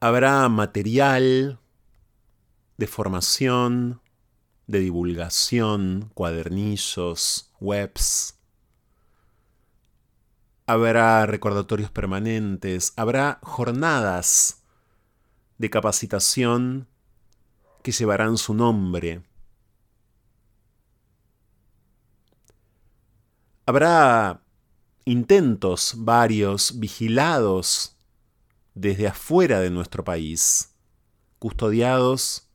habrá material de formación, de divulgación, cuadernillos, webs. Habrá recordatorios permanentes, habrá jornadas de capacitación que llevarán su nombre Habrá intentos varios vigilados desde afuera de nuestro país, custodiados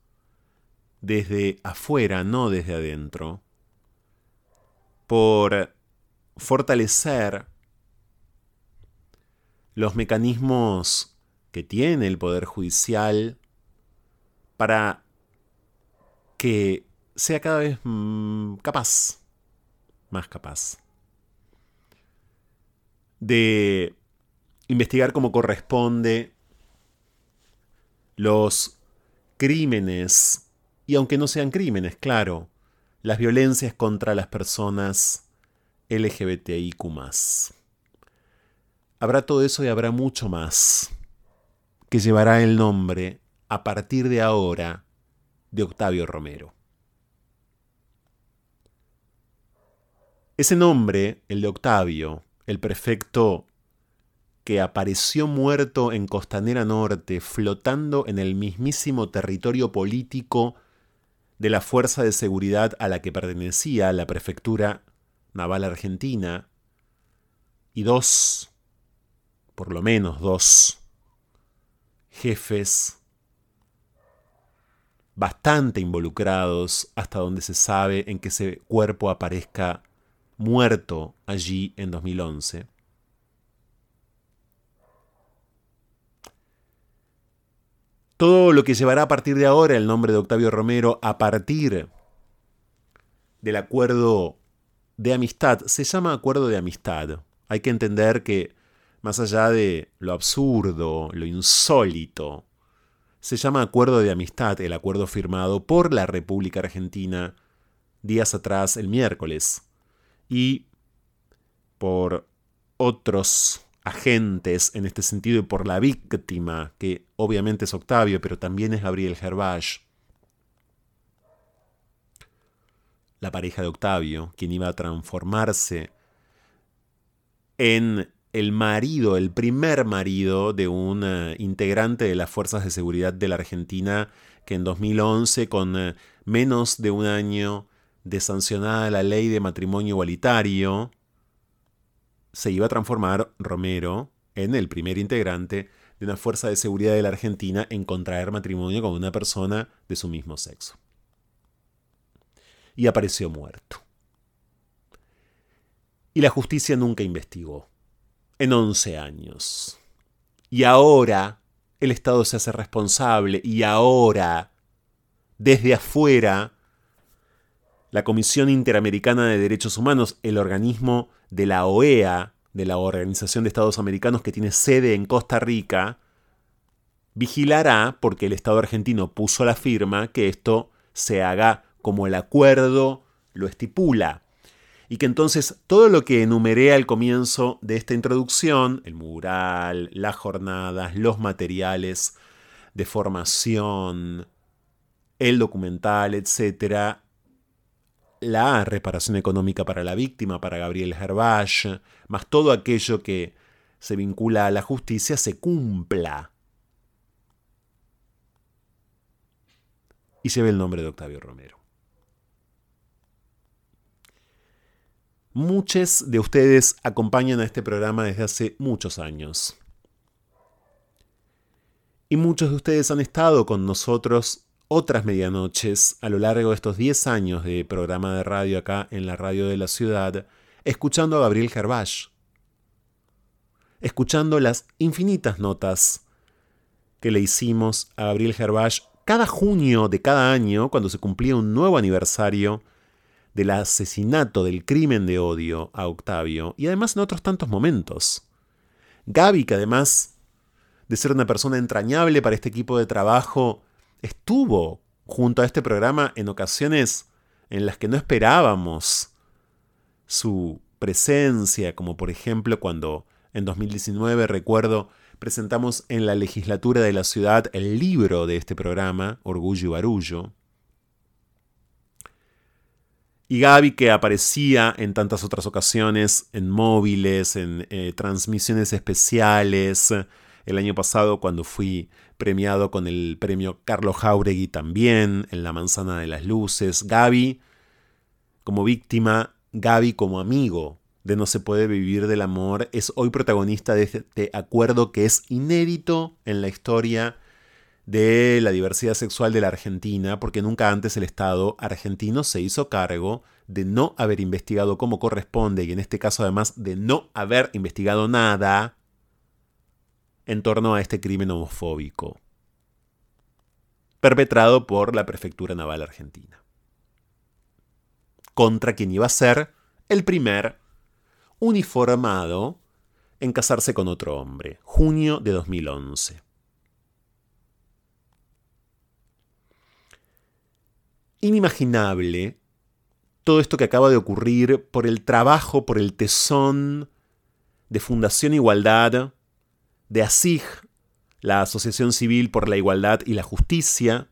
desde afuera, no desde adentro, por fortalecer los mecanismos que tiene el Poder Judicial para que sea cada vez mm, capaz más capaz de investigar como corresponde los crímenes, y aunque no sean crímenes, claro, las violencias contra las personas LGBTIQ. Habrá todo eso y habrá mucho más que llevará el nombre a partir de ahora de Octavio Romero. Ese nombre, el de Octavio, el prefecto que apareció muerto en Costanera Norte, flotando en el mismísimo territorio político de la fuerza de seguridad a la que pertenecía la prefectura naval argentina, y dos, por lo menos dos, jefes bastante involucrados hasta donde se sabe en que ese cuerpo aparezca muerto allí en 2011. Todo lo que llevará a partir de ahora el nombre de Octavio Romero a partir del acuerdo de amistad se llama acuerdo de amistad. Hay que entender que más allá de lo absurdo, lo insólito, se llama acuerdo de amistad el acuerdo firmado por la República Argentina días atrás, el miércoles, y por otros agentes en este sentido y por la víctima, que obviamente es Octavio, pero también es Gabriel Gervais, la pareja de Octavio, quien iba a transformarse en el marido, el primer marido de un eh, integrante de las Fuerzas de Seguridad de la Argentina que en 2011, con eh, menos de un año de sancionada la ley de matrimonio igualitario, se iba a transformar Romero en el primer integrante de una fuerza de seguridad de la Argentina en contraer matrimonio con una persona de su mismo sexo. Y apareció muerto. Y la justicia nunca investigó. En 11 años. Y ahora el Estado se hace responsable y ahora, desde afuera, la Comisión Interamericana de Derechos Humanos, el organismo de la OEA, de la Organización de Estados Americanos que tiene sede en Costa Rica, vigilará, porque el Estado argentino puso la firma, que esto se haga como el acuerdo lo estipula. Y que entonces todo lo que enumeré al comienzo de esta introducción, el mural, las jornadas, los materiales de formación, el documental, etcétera, la reparación económica para la víctima, para Gabriel Gervais, más todo aquello que se vincula a la justicia, se cumpla. Y se ve el nombre de Octavio Romero. Muchos de ustedes acompañan a este programa desde hace muchos años. Y muchos de ustedes han estado con nosotros otras medianoches a lo largo de estos 10 años de programa de radio acá en la radio de la ciudad, escuchando a Gabriel Gervais, escuchando las infinitas notas que le hicimos a Gabriel Gervais cada junio de cada año, cuando se cumplía un nuevo aniversario del asesinato, del crimen de odio a Octavio, y además en otros tantos momentos. Gaby, que además de ser una persona entrañable para este equipo de trabajo, estuvo junto a este programa en ocasiones en las que no esperábamos su presencia, como por ejemplo cuando en 2019 recuerdo presentamos en la legislatura de la ciudad el libro de este programa, Orgullo y Barullo. Y Gaby, que aparecía en tantas otras ocasiones, en móviles, en eh, transmisiones especiales, el año pasado cuando fui premiado con el premio Carlos Jauregui también, en La Manzana de las Luces. Gaby como víctima, Gaby como amigo de No se puede vivir del amor, es hoy protagonista de este acuerdo que es inédito en la historia de la diversidad sexual de la Argentina, porque nunca antes el Estado argentino se hizo cargo de no haber investigado como corresponde y en este caso además de no haber investigado nada en torno a este crimen homofóbico perpetrado por la Prefectura Naval Argentina, contra quien iba a ser el primer uniformado en casarse con otro hombre, junio de 2011. Inimaginable todo esto que acaba de ocurrir por el trabajo, por el tesón de Fundación Igualdad, de ASIG, la Asociación Civil por la Igualdad y la Justicia,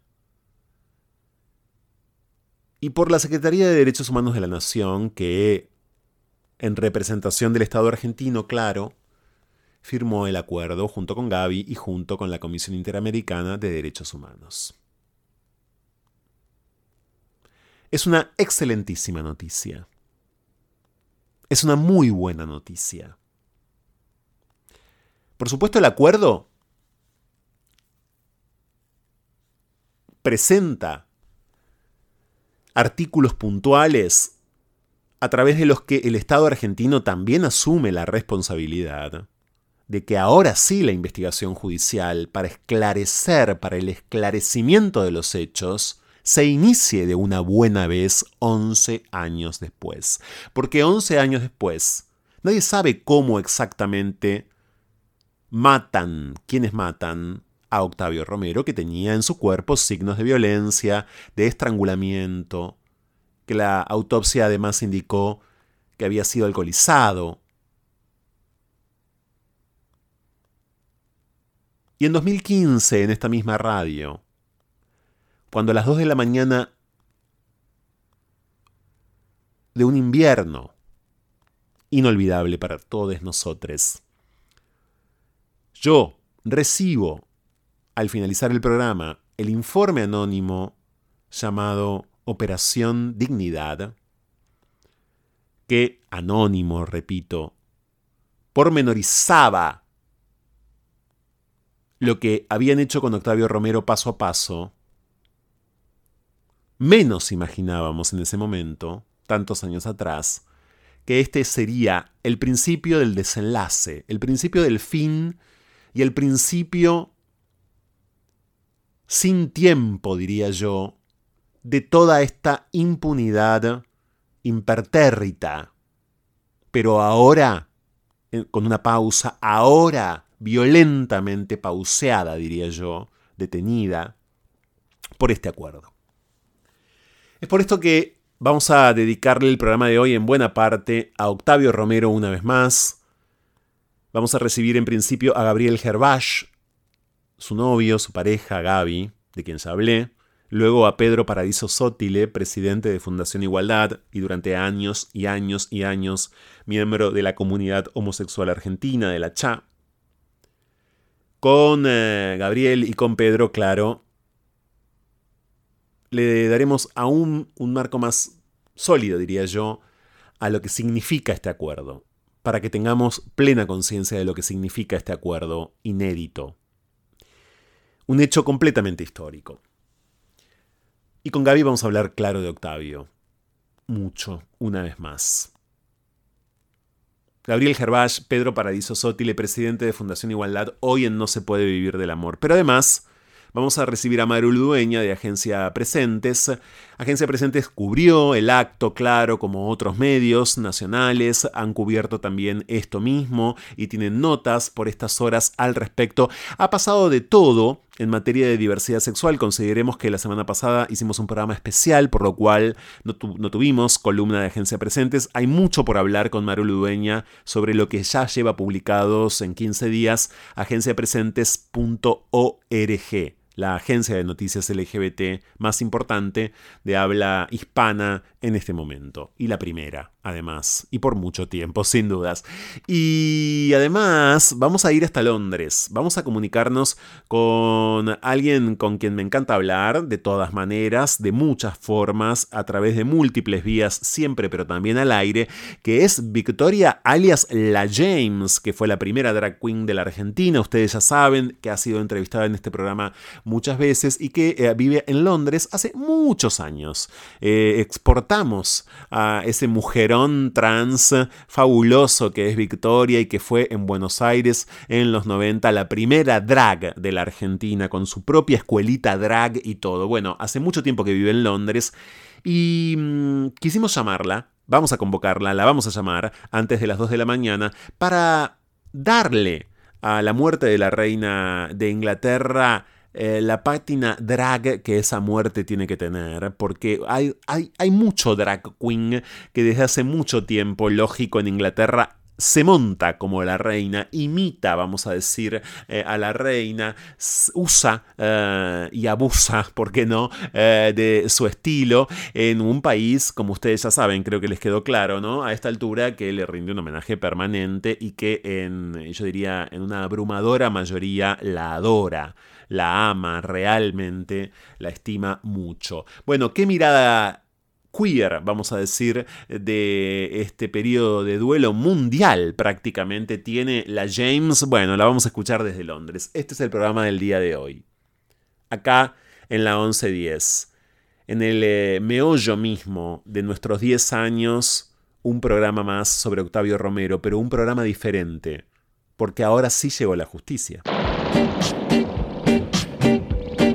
y por la Secretaría de Derechos Humanos de la Nación, que, en representación del Estado argentino, claro, firmó el acuerdo junto con Gaby y junto con la Comisión Interamericana de Derechos Humanos. Es una excelentísima noticia. Es una muy buena noticia. Por supuesto, el acuerdo presenta artículos puntuales a través de los que el Estado argentino también asume la responsabilidad de que ahora sí la investigación judicial para esclarecer, para el esclarecimiento de los hechos, se inicie de una buena vez 11 años después. Porque 11 años después, nadie sabe cómo exactamente matan, quienes matan a Octavio Romero, que tenía en su cuerpo signos de violencia, de estrangulamiento, que la autopsia además indicó que había sido alcoholizado. Y en 2015, en esta misma radio, cuando a las 2 de la mañana de un invierno inolvidable para todos nosotros, yo recibo al finalizar el programa el informe anónimo llamado Operación Dignidad, que, anónimo, repito, pormenorizaba lo que habían hecho con Octavio Romero paso a paso, menos imaginábamos en ese momento, tantos años atrás, que este sería el principio del desenlace, el principio del fin y el principio sin tiempo, diría yo, de toda esta impunidad impertérrita. Pero ahora, con una pausa, ahora violentamente pauseada, diría yo, detenida, por este acuerdo. Es por esto que vamos a dedicarle el programa de hoy en buena parte a Octavio Romero una vez más. Vamos a recibir en principio a Gabriel Gervach, su novio, su pareja, Gaby, de quien ya hablé, luego a Pedro Paradiso Sótile, presidente de Fundación Igualdad y durante años y años y años miembro de la comunidad homosexual argentina, de la CHA. Con eh, Gabriel y con Pedro, claro, le daremos aún un marco más sólido, diría yo, a lo que significa este acuerdo, para que tengamos plena conciencia de lo que significa este acuerdo inédito un hecho completamente histórico. Y con Gaby vamos a hablar claro de Octavio. Mucho, una vez más. Gabriel Gervach, Pedro Paradiso Sotile, presidente de Fundación Igualdad, hoy en No se puede vivir del amor. Pero además, vamos a recibir a Marul Dueña de Agencia Presentes. Agencia Presentes cubrió el acto, claro, como otros medios nacionales han cubierto también esto mismo y tienen notas por estas horas al respecto. Ha pasado de todo en materia de diversidad sexual. Consideremos que la semana pasada hicimos un programa especial, por lo cual no, tuvimos columna de agencia presentes. Hay mucho por hablar con Maru Ludueña sobre lo que ya lleva publicados en 15 días agenciapresentes.org la agencia de noticias LGBT más importante de habla hispana en este momento. Y la primera, además, y por mucho tiempo, sin dudas. Y además, vamos a ir hasta Londres. Vamos a comunicarnos con alguien con quien me encanta hablar, de todas maneras, de muchas formas, a través de múltiples vías, siempre, pero también al aire, que es Victoria alias La James, que fue la primera drag queen de la Argentina. Ustedes ya saben que ha sido entrevistada en este programa muchas veces y que eh, vive en Londres hace muchos años. Eh, exportamos a ese mujerón trans fabuloso que es Victoria y que fue en Buenos Aires en los 90 la primera drag de la Argentina con su propia escuelita drag y todo. Bueno, hace mucho tiempo que vive en Londres y mm, quisimos llamarla vamos a convocarla, la vamos a llamar antes de las 2 de la mañana para darle a la muerte de la reina de Inglaterra eh, la pátina drag que esa muerte tiene que tener, porque hay, hay, hay mucho drag queen que desde hace mucho tiempo, lógico, en Inglaterra se monta como la reina, imita, vamos a decir, eh, a la reina, usa eh, y abusa, ¿por qué no?, de su estilo en un país, como ustedes ya saben, creo que les quedó claro, ¿no?, a esta altura que le rinde un homenaje permanente y que en, yo diría, en una abrumadora mayoría la adora la ama realmente, la estima mucho. Bueno, ¿qué mirada queer, vamos a decir, de este periodo de duelo mundial prácticamente tiene la James. Bueno, la vamos a escuchar desde Londres. Este es el programa del día de hoy. Acá en la 1110, en el eh, meollo mismo de nuestros 10 años, un programa más sobre Octavio Romero, pero un programa diferente, porque ahora sí llegó la justicia.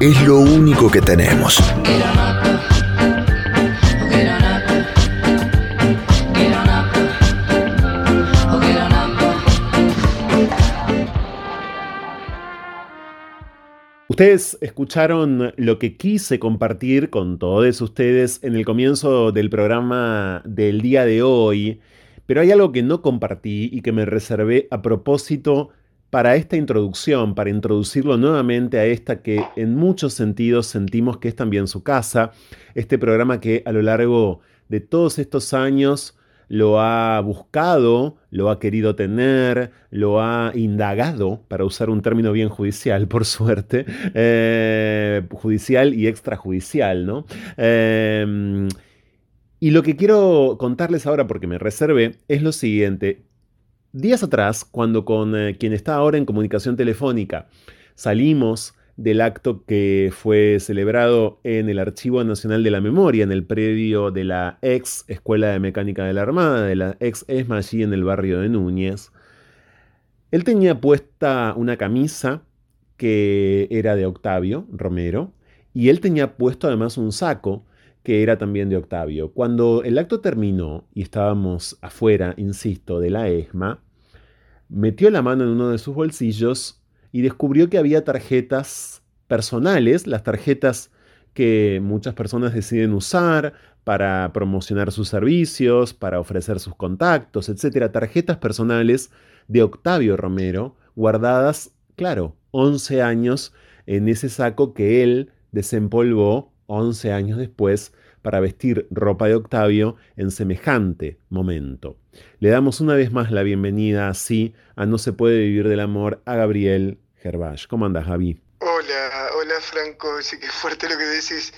Es lo único que tenemos. Ustedes escucharon lo que quise compartir con todos ustedes en el comienzo del programa del día de hoy, pero hay algo que no compartí y que me reservé a propósito para esta introducción, para introducirlo nuevamente a esta que en muchos sentidos sentimos que es también su casa, este programa que a lo largo de todos estos años lo ha buscado, lo ha querido tener, lo ha indagado, para usar un término bien judicial, por suerte, eh, judicial y extrajudicial, ¿no? Em, y lo que quiero contarles ahora, porque me reservé, es lo siguiente. Días atrás, cuando con eh, quien está ahora en comunicación telefónica salimos del acto que fue celebrado en el Archivo Nacional de la Memoria, en el predio de la ex Escuela de Mecánica de la Armada, de la ex ESMA allí en el barrio de Núñez. Él tenía puesta una camisa que era de Octavio Romero y él tenía puesto además un saco que era también de Octavio. Cuando el acto terminó y estábamos afuera, insisto, de la ESMA, metió la mano en uno de sus bolsillos y descubrió que había tarjetas personales, las tarjetas que muchas personas deciden usar para promocionar sus servicios, para ofrecer sus contactos, etcétera, tarjetas personales de Octavio Romero, guardadas, claro, 11 años en ese saco que él desempolvó 11 años después para vestir ropa de Octavio en semejante momento. Le damos una vez más la bienvenida así a No se puede vivir del amor a Gabriel Gervach. ¿Cómo andas, Javi? Hola, hola Franco, sí que fuerte lo que decís.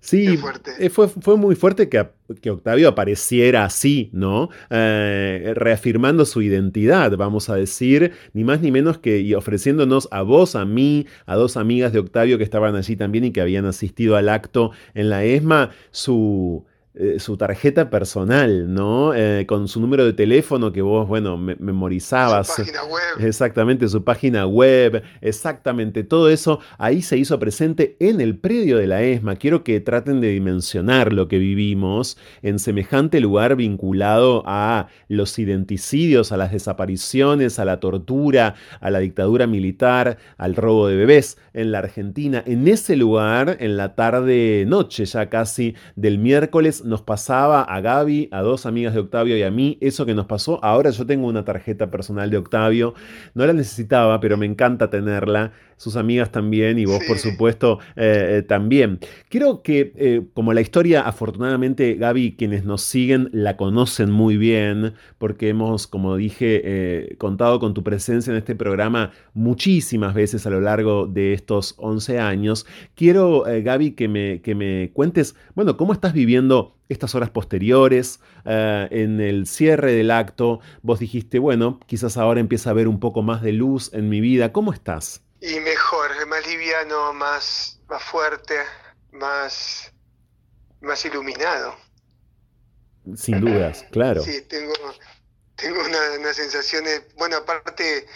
Sí, eh, fue, fue, muy fuerte que, que, Octavio apareciera así, ¿no? Eh, reafirmando su identidad, vamos a decir, ni más ni menos que y ofreciéndonos a vos, a mí, a dos amigas de Octavio que estaban allí también y que habían asistido al acto en la ESMA, su eh, su tarjeta personal, ¿no? Eh, con su número de teléfono que vos, bueno, memorizabas. Su página web. Exactamente, su página web, exactamente, todo eso ahí se hizo presente en el predio de la ESMA. Quiero que traten de dimensionar lo que vivimos en semejante lugar vinculado a los identicidios, a las desapariciones, a la tortura, a la dictadura militar, al robo de bebés en la Argentina. En ese lugar, en la tarde, noche ya casi del miércoles, nos pasaba a Gaby, a dos amigas de Octavio y a mí, eso que nos pasó. Ahora yo tengo una tarjeta personal de Octavio, no la necesitaba, pero me encanta tenerla sus amigas también y vos, por supuesto, eh, eh, también. Quiero que, eh, como la historia, afortunadamente, Gaby, quienes nos siguen la conocen muy bien, porque hemos, como dije, contado con tu presencia en este programa muchísimas veces a lo largo de estos 11 años. Quiero, Gaby, que me, que me cuentes, bueno, cómo estás viviendo estas horas posteriores, eh, en el cierre del acto, vos dijiste, bueno, quizás ahora empieza a haber un poco más de luz en mi vida. ¿Cómo estás? Y mejor, más liviano, más, más fuerte, más, más iluminado. Sin dudas, claro. Sí, tengo, tengo una, una sensación de, bueno, aparte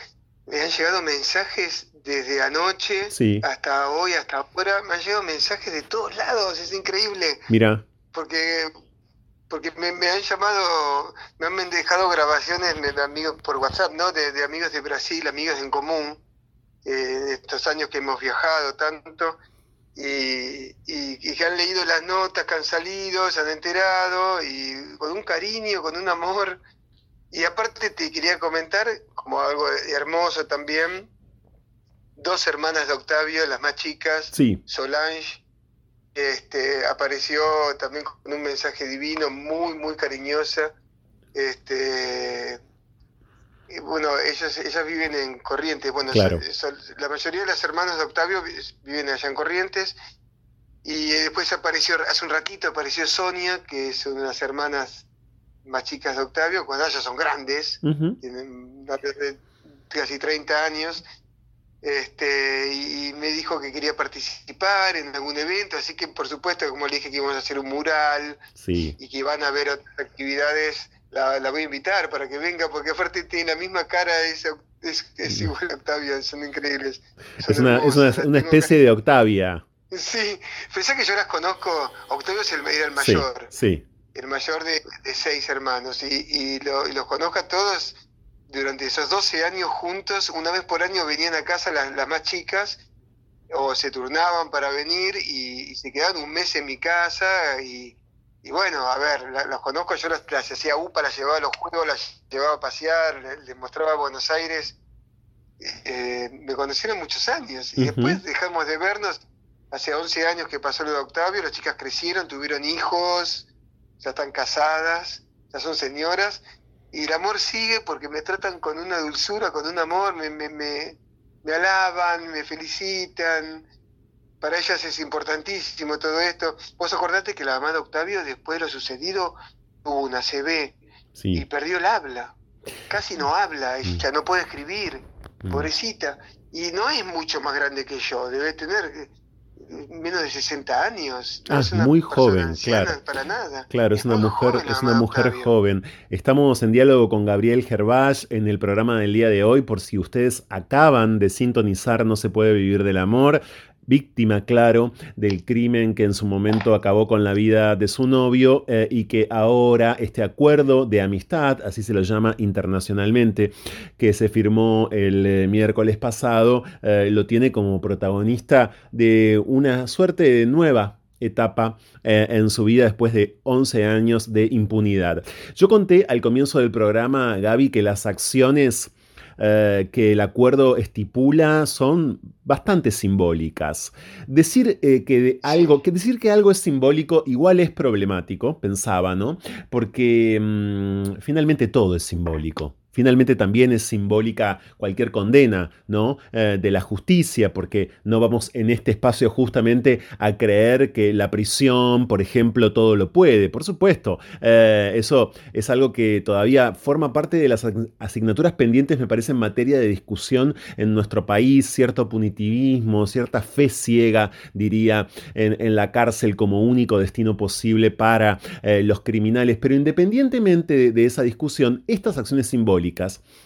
me han llegado mensajes desde anoche hasta hoy, hasta ahora, me han llegado mensajes de todos lados, es increíble. Mira. Porque porque me, han llamado, me han dejado grabaciones de amigos por WhatsApp, ¿no? De, amigos de Brasil, amigos en común, eh, estos años que hemos viajado tanto, y, y, que han leído las notas que han salido, se han enterado, y con un cariño, con un amor. Y aparte te quería comentar, como algo hermoso también, dos hermanas de Octavio, las más chicas, Solange, este, apareció también con un mensaje divino, muy, muy cariñosa. Este, bueno, ellas, ellas viven en Corrientes. Bueno, la mayoría de las hermanas de Octavio viven allá en Corrientes. Y después apareció, hace un ratito apareció Sonia, que es una de las hermanas más chicas de Octavio, cuando ellas son grandes, tienen casi 30 años este, y me dijo que quería participar en algún evento, así que por supuesto, como le dije que íbamos a hacer un mural y que van a haber otras actividades, la, voy a invitar para que venga, porque aparte tiene la misma cara, es, es, igual a Octavia, son increíbles. es, una, es una, especie de Octavia. Sí, pensé que yo las conozco, Octavio es el, era el mayor, sí, el mayor de, seis hermanos, y, y, lo, y los conozco a todos durante esos 12 años juntos, una vez por año venían a casa las, más chicas o se turnaban para venir y, se quedaban un mes en mi casa y, bueno, a ver, los conozco, yo las, hacía UPA, las llevaba a los juegos, las llevaba a pasear, les, mostraba Buenos Aires. Eh, me conocieron muchos años y después dejamos de vernos. Hace 11 años que pasó lo de Octavio, las chicas crecieron, tuvieron hijos, ya están casadas, ya son señoras y el amor sigue porque me tratan con una dulzura, con un amor, me, me, me, alaban, me felicitan. Para ellas es importantísimo todo esto. Vos acordate que la mamá de Octavio, después de lo sucedido, tuvo una CB y perdió el habla. Casi no habla, ella mm. no puede escribir, mm. pobrecita. Y no es mucho más grande que yo, debe tener menos de 60 años. ah, es muy joven, claro. Para nada. Claro, es, una mujer, es una mujer joven. Estamos en diálogo con Gabriel Gervás en el programa del día de hoy. Por si ustedes acaban de sintonizar, no se puede vivir del amor víctima, claro, del crimen que en su momento acabó con la vida de su novio eh, y que ahora este acuerdo de amistad, así se lo llama internacionalmente, que se firmó el eh, miércoles pasado, eh, lo tiene como protagonista de una suerte de nueva etapa en su vida después de 11 años de impunidad. Yo conté al comienzo del programa, Gaby, que las acciones eh, que el acuerdo estipula son bastante simbólicas. Decir, eh, que algo, que decir que algo es simbólico igual es problemático, pensaba, ¿no? Porque mm, finalmente todo es simbólico. Finalmente también es simbólica cualquier condena ¿no? Eh, de la justicia, porque no vamos en este espacio justamente a creer que la prisión, por ejemplo, todo lo puede. Por supuesto, eh, eso es algo que todavía forma parte de las asignaturas pendientes, me parece, en materia de discusión en nuestro país, cierto punitivismo, cierta fe ciega, diría, en, la cárcel como único destino posible para eh, los criminales. Pero independientemente de esa discusión, estas acciones simbólicas,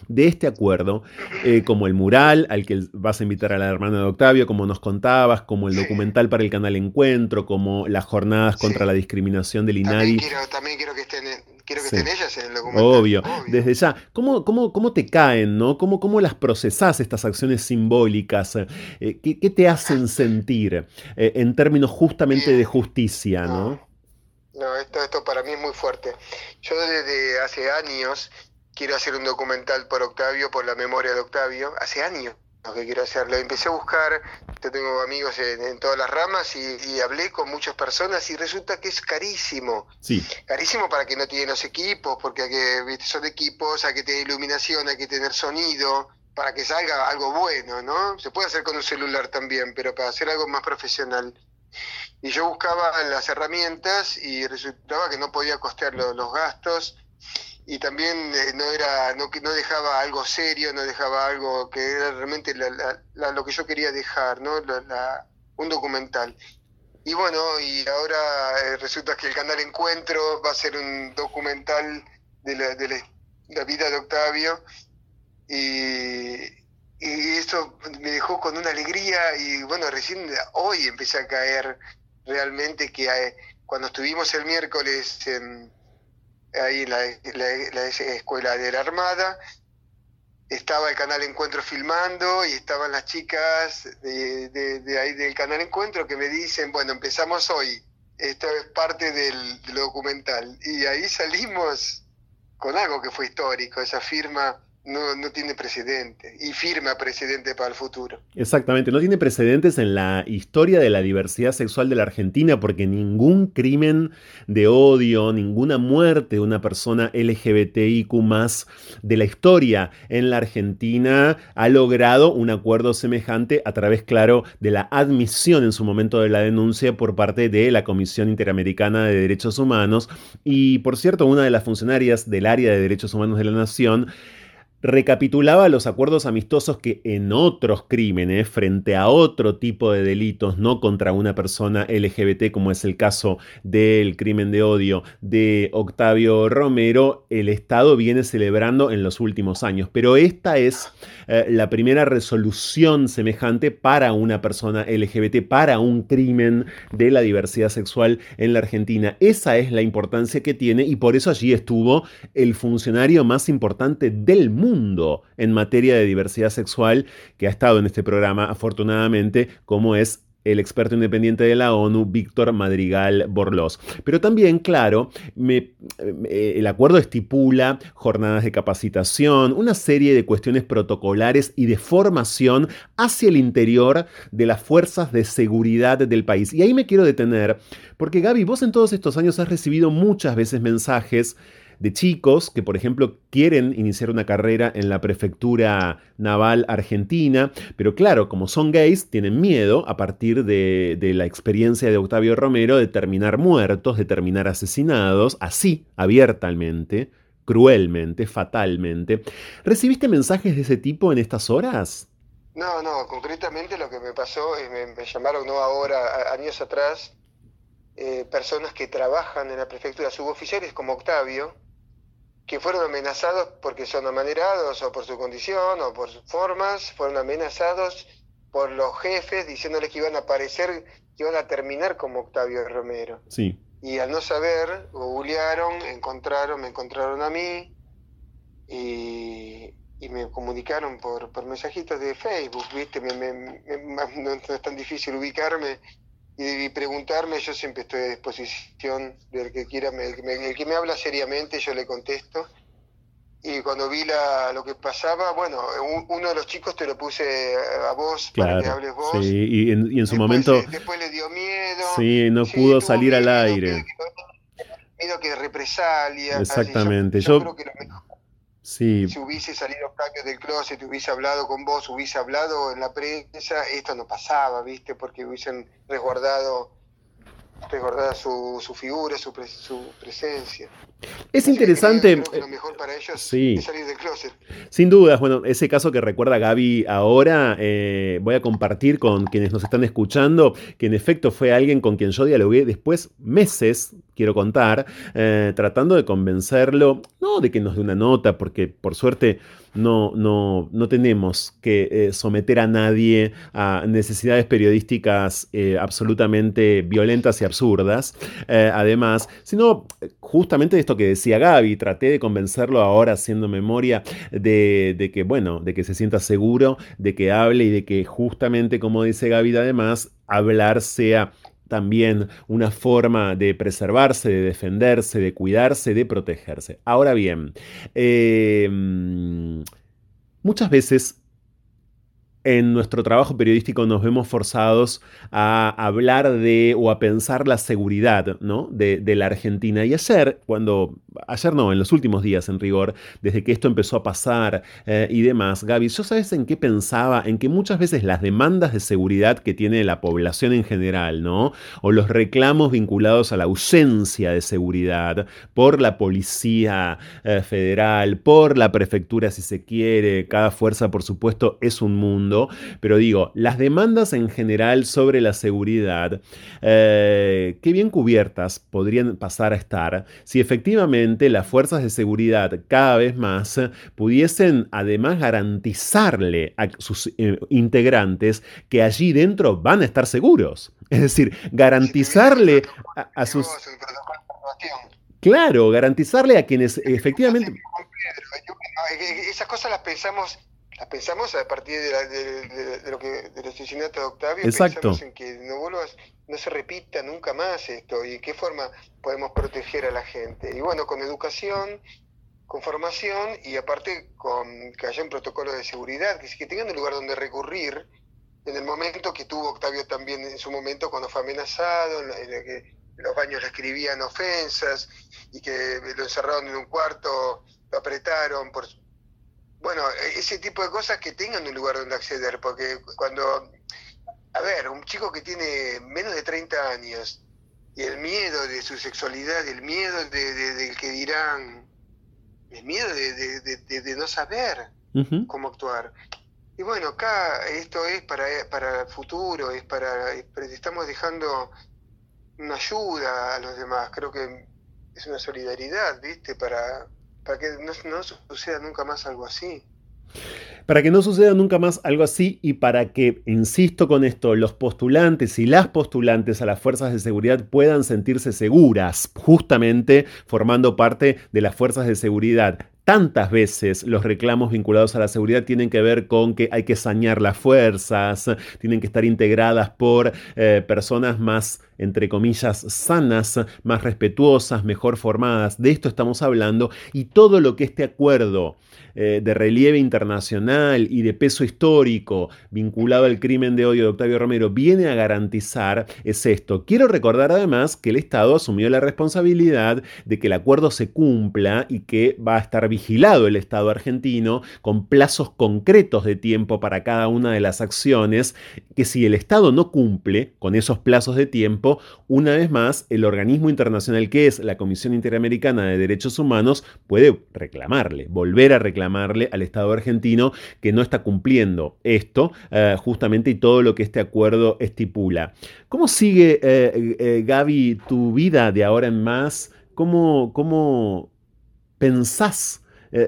de este acuerdo, eh, como el mural al que vas a invitar a la hermana de Octavio, como nos contabas, como el documental para el canal Encuentro, como las jornadas contra la discriminación del INADI. También quiero, que estén, ellas en el documental. Obvio, desde ya. ¿Cómo, cómo, cómo te caen, no? ¿Cómo, cómo las procesás estas acciones simbólicas? Eh, ¿qué, te hacen sentir eh, en términos justamente de justicia, no? No, esto, esto para mí es muy fuerte. Yo desde hace años quiero hacer un documental por Octavio, por la memoria de Octavio, hace años que quiero hacerlo. Empecé a buscar, yo tengo amigos en, todas las ramas y, hablé con muchas personas y resulta que es carísimo. Sí. Carísimo para que no tienen los equipos, porque hay que, son equipos, hay que tener iluminación, hay que tener sonido, para que salga algo bueno, ¿no? Se puede hacer con un celular también, pero para hacer algo más profesional. Y yo buscaba las herramientas y resultaba que no podía costear los gastos y también eh, no era no no dejaba algo serio no dejaba algo que era realmente lo que yo quería dejar no un documental. Y bueno y ahora eh, resulta que el canal Encuentro va a ser un documental de la, de la, vida de Octavio. Y, y eso me dejó con una alegría y bueno recién hoy empecé a caer realmente que eh, cuando estuvimos el miércoles en ahí en la, escuela de la Armada. Estaba el canal Encuentro filmando y estaban las chicas de, ahí del canal Encuentro que me dicen, bueno, empezamos hoy, esto es parte del documental. Y ahí salimos con algo que fue histórico, esa firma no, no tiene precedente y firma precedente para el futuro. Exactamente, no tiene precedentes en la historia de la diversidad sexual de la Argentina porque ningún crimen de odio, ninguna muerte de una persona LGBTIQ más de la historia en la Argentina ha logrado un acuerdo semejante a través, claro, de la admisión en su momento de la denuncia por parte de la Comisión Interamericana de Derechos Humanos y, por cierto, una de las funcionarias del área de derechos humanos de la Nación recapitulaba los acuerdos amistosos que en otros crímenes, frente a otro tipo de delitos, no contra una persona LGBT, como es el caso del crimen de odio de Octavio Romero, el Estado viene celebrando en los últimos años. Pero esta es eh, la primera resolución semejante para una persona LGBT, para un crimen de la diversidad sexual en la Argentina. Esa es la importancia que tiene y por eso allí estuvo el funcionario más importante del mundo en materia de diversidad sexual que ha estado en este programa, afortunadamente, como es el experto independiente de la ONU, Víctor Madrigal Borlós. Pero también, claro, el acuerdo estipula jornadas de capacitación, una serie de cuestiones protocolares y de formación hacia el interior de las fuerzas de seguridad del país. Y ahí me quiero detener, porque Gaby, vos en todos estos años has recibido muchas veces mensajes de chicos que, por ejemplo, quieren iniciar una carrera en la prefectura naval argentina, pero claro, como son gays, tienen miedo a partir de, la experiencia de Octavio Romero de terminar muertos, de terminar asesinados, así, abiertamente, cruelmente, fatalmente. ¿Recibiste mensajes de ese tipo en estas horas? No, no, concretamente lo que me pasó, me, me llamaron no ahora, años atrás, eh, personas que trabajan en la prefectura, suboficiales como Octavio, que fueron amenazados porque son amanerados o por su condición o por sus formas, fueron amenazados por los jefes diciéndoles que iban a aparecer, que iban a terminar como Octavio Romero. Sí. Y al no saber, googlearon, encontraron, me encontraron a mí y, me comunicaron por, por mensajitos de Facebook, ¿viste? no es tan difícil ubicarme y, preguntarme, yo siempre estoy a disposición del que quiera, el, que me habla seriamente, yo le contesto. Y cuando vi la, lo que pasaba, bueno, uno de los chicos te lo puse a vos para que hables vos. Sí, y en, su momento. Después le dio miedo. Sí, no pudo salir al aire. Miedo que, represalia. Exactamente. yo, creo que lo mejor si hubiese salido Octavio del closet, hubiese hablado con vos, hubiese hablado en la prensa, esto no pasaba, ¿viste? Porque hubiesen resguardado, resguardado su, su figura, su, su presencia. Es interesante. lo mejor para ellos es salir del closet. Sin dudas, bueno, ese caso que recuerda Gaby ahora, eh, voy a compartir con quienes nos están escuchando, que en efecto fue alguien con quien yo dialogué después meses quiero contar, eh, tratando de convencerlo, no de que nos dé una nota, porque por suerte no, no, no tenemos que eh, someter a nadie a necesidades periodísticas eh, absolutamente violentas y absurdas, además, sino justamente esto que decía Gaby, traté de convencerlo ahora haciendo memoria de, de que, bueno, de que se sienta seguro, de que hable y de que justamente, como dice Gaby, además, hablar sea también una forma de preservarse, de defenderse, de cuidarse, de protegerse. Ahora bien, em, muchas veces en nuestro trabajo periodístico nos vemos forzados a hablar de o a pensar la seguridad ¿no? de, la Argentina. Y ayer, cuando, ayer no, en los últimos días en rigor, desde que esto empezó a pasar eh, y demás, Gaby, ¿yo sabes en qué pensaba? En que muchas veces las demandas de seguridad que tiene la población en general, ¿no? O los reclamos vinculados a la ausencia de seguridad por la policía eh, federal, por la prefectura si se quiere, cada fuerza por supuesto es un mundo pero digo, las demandas en general sobre la seguridad, eh, qué bien cubiertas podrían pasar a estar si efectivamente las fuerzas de seguridad cada vez más pudiesen además garantizarle a sus eh, integrantes que allí dentro van a estar seguros. Es decir, garantizarle a, sus... Claro, garantizarle a quienes efectivamente... Esas cosas las pensamos las pensamos a partir de, lo que del asesinato de Octavio, Exacto. pensamos en que no vuelvas, no se repita nunca más esto y qué forma podemos proteger a la gente. Y bueno, con educación, con formación y aparte con que haya un protocolo de seguridad, que, que tengan un lugar donde recurrir en el momento que tuvo Octavio también en su momento cuando fue amenazado, en, el que los baños le escribían ofensas y que lo encerraron en un cuarto, lo apretaron por bueno, ese tipo de cosas que tengan un lugar donde acceder, porque cuando, a ver, un chico que tiene menos de 30 años y el miedo de su sexualidad, el miedo de, del que dirán, el miedo de, no saber cómo actuar. Y bueno, acá esto es para, para el futuro, es para, estamos dejando una ayuda a los demás, creo que es una solidaridad, ¿viste? Para, para que no, suceda nunca más algo así. Para que no suceda nunca más algo así y para que, insisto con esto, los postulantes y las postulantes a las fuerzas de seguridad puedan sentirse seguras, justamente formando parte de las fuerzas de seguridad Tantas veces los reclamos vinculados a la seguridad tienen que ver con que hay que sañar las fuerzas, tienen que estar integradas por eh, personas más, entre comillas, sanas, más respetuosas, mejor formadas. De esto estamos hablando y todo lo que este acuerdo eh, de relieve internacional y de peso histórico vinculado al crimen de odio de Octavio Romero viene a garantizar es esto. Quiero recordar además que el Estado asumió la responsabilidad de que el acuerdo se cumpla y que va a estar vigilado el Estado argentino con plazos concretos de tiempo para cada una de las acciones, que si el Estado no cumple con esos plazos de tiempo, una vez más el organismo internacional que es la Comisión Interamericana de Derechos Humanos puede reclamarle, volver a reclamar al Estado argentino que no está cumpliendo esto eh, justamente y todo lo que este acuerdo estipula. ¿Cómo sigue, eh, eh, Gaby, tu vida de ahora en más? ¿Cómo, cómo pensás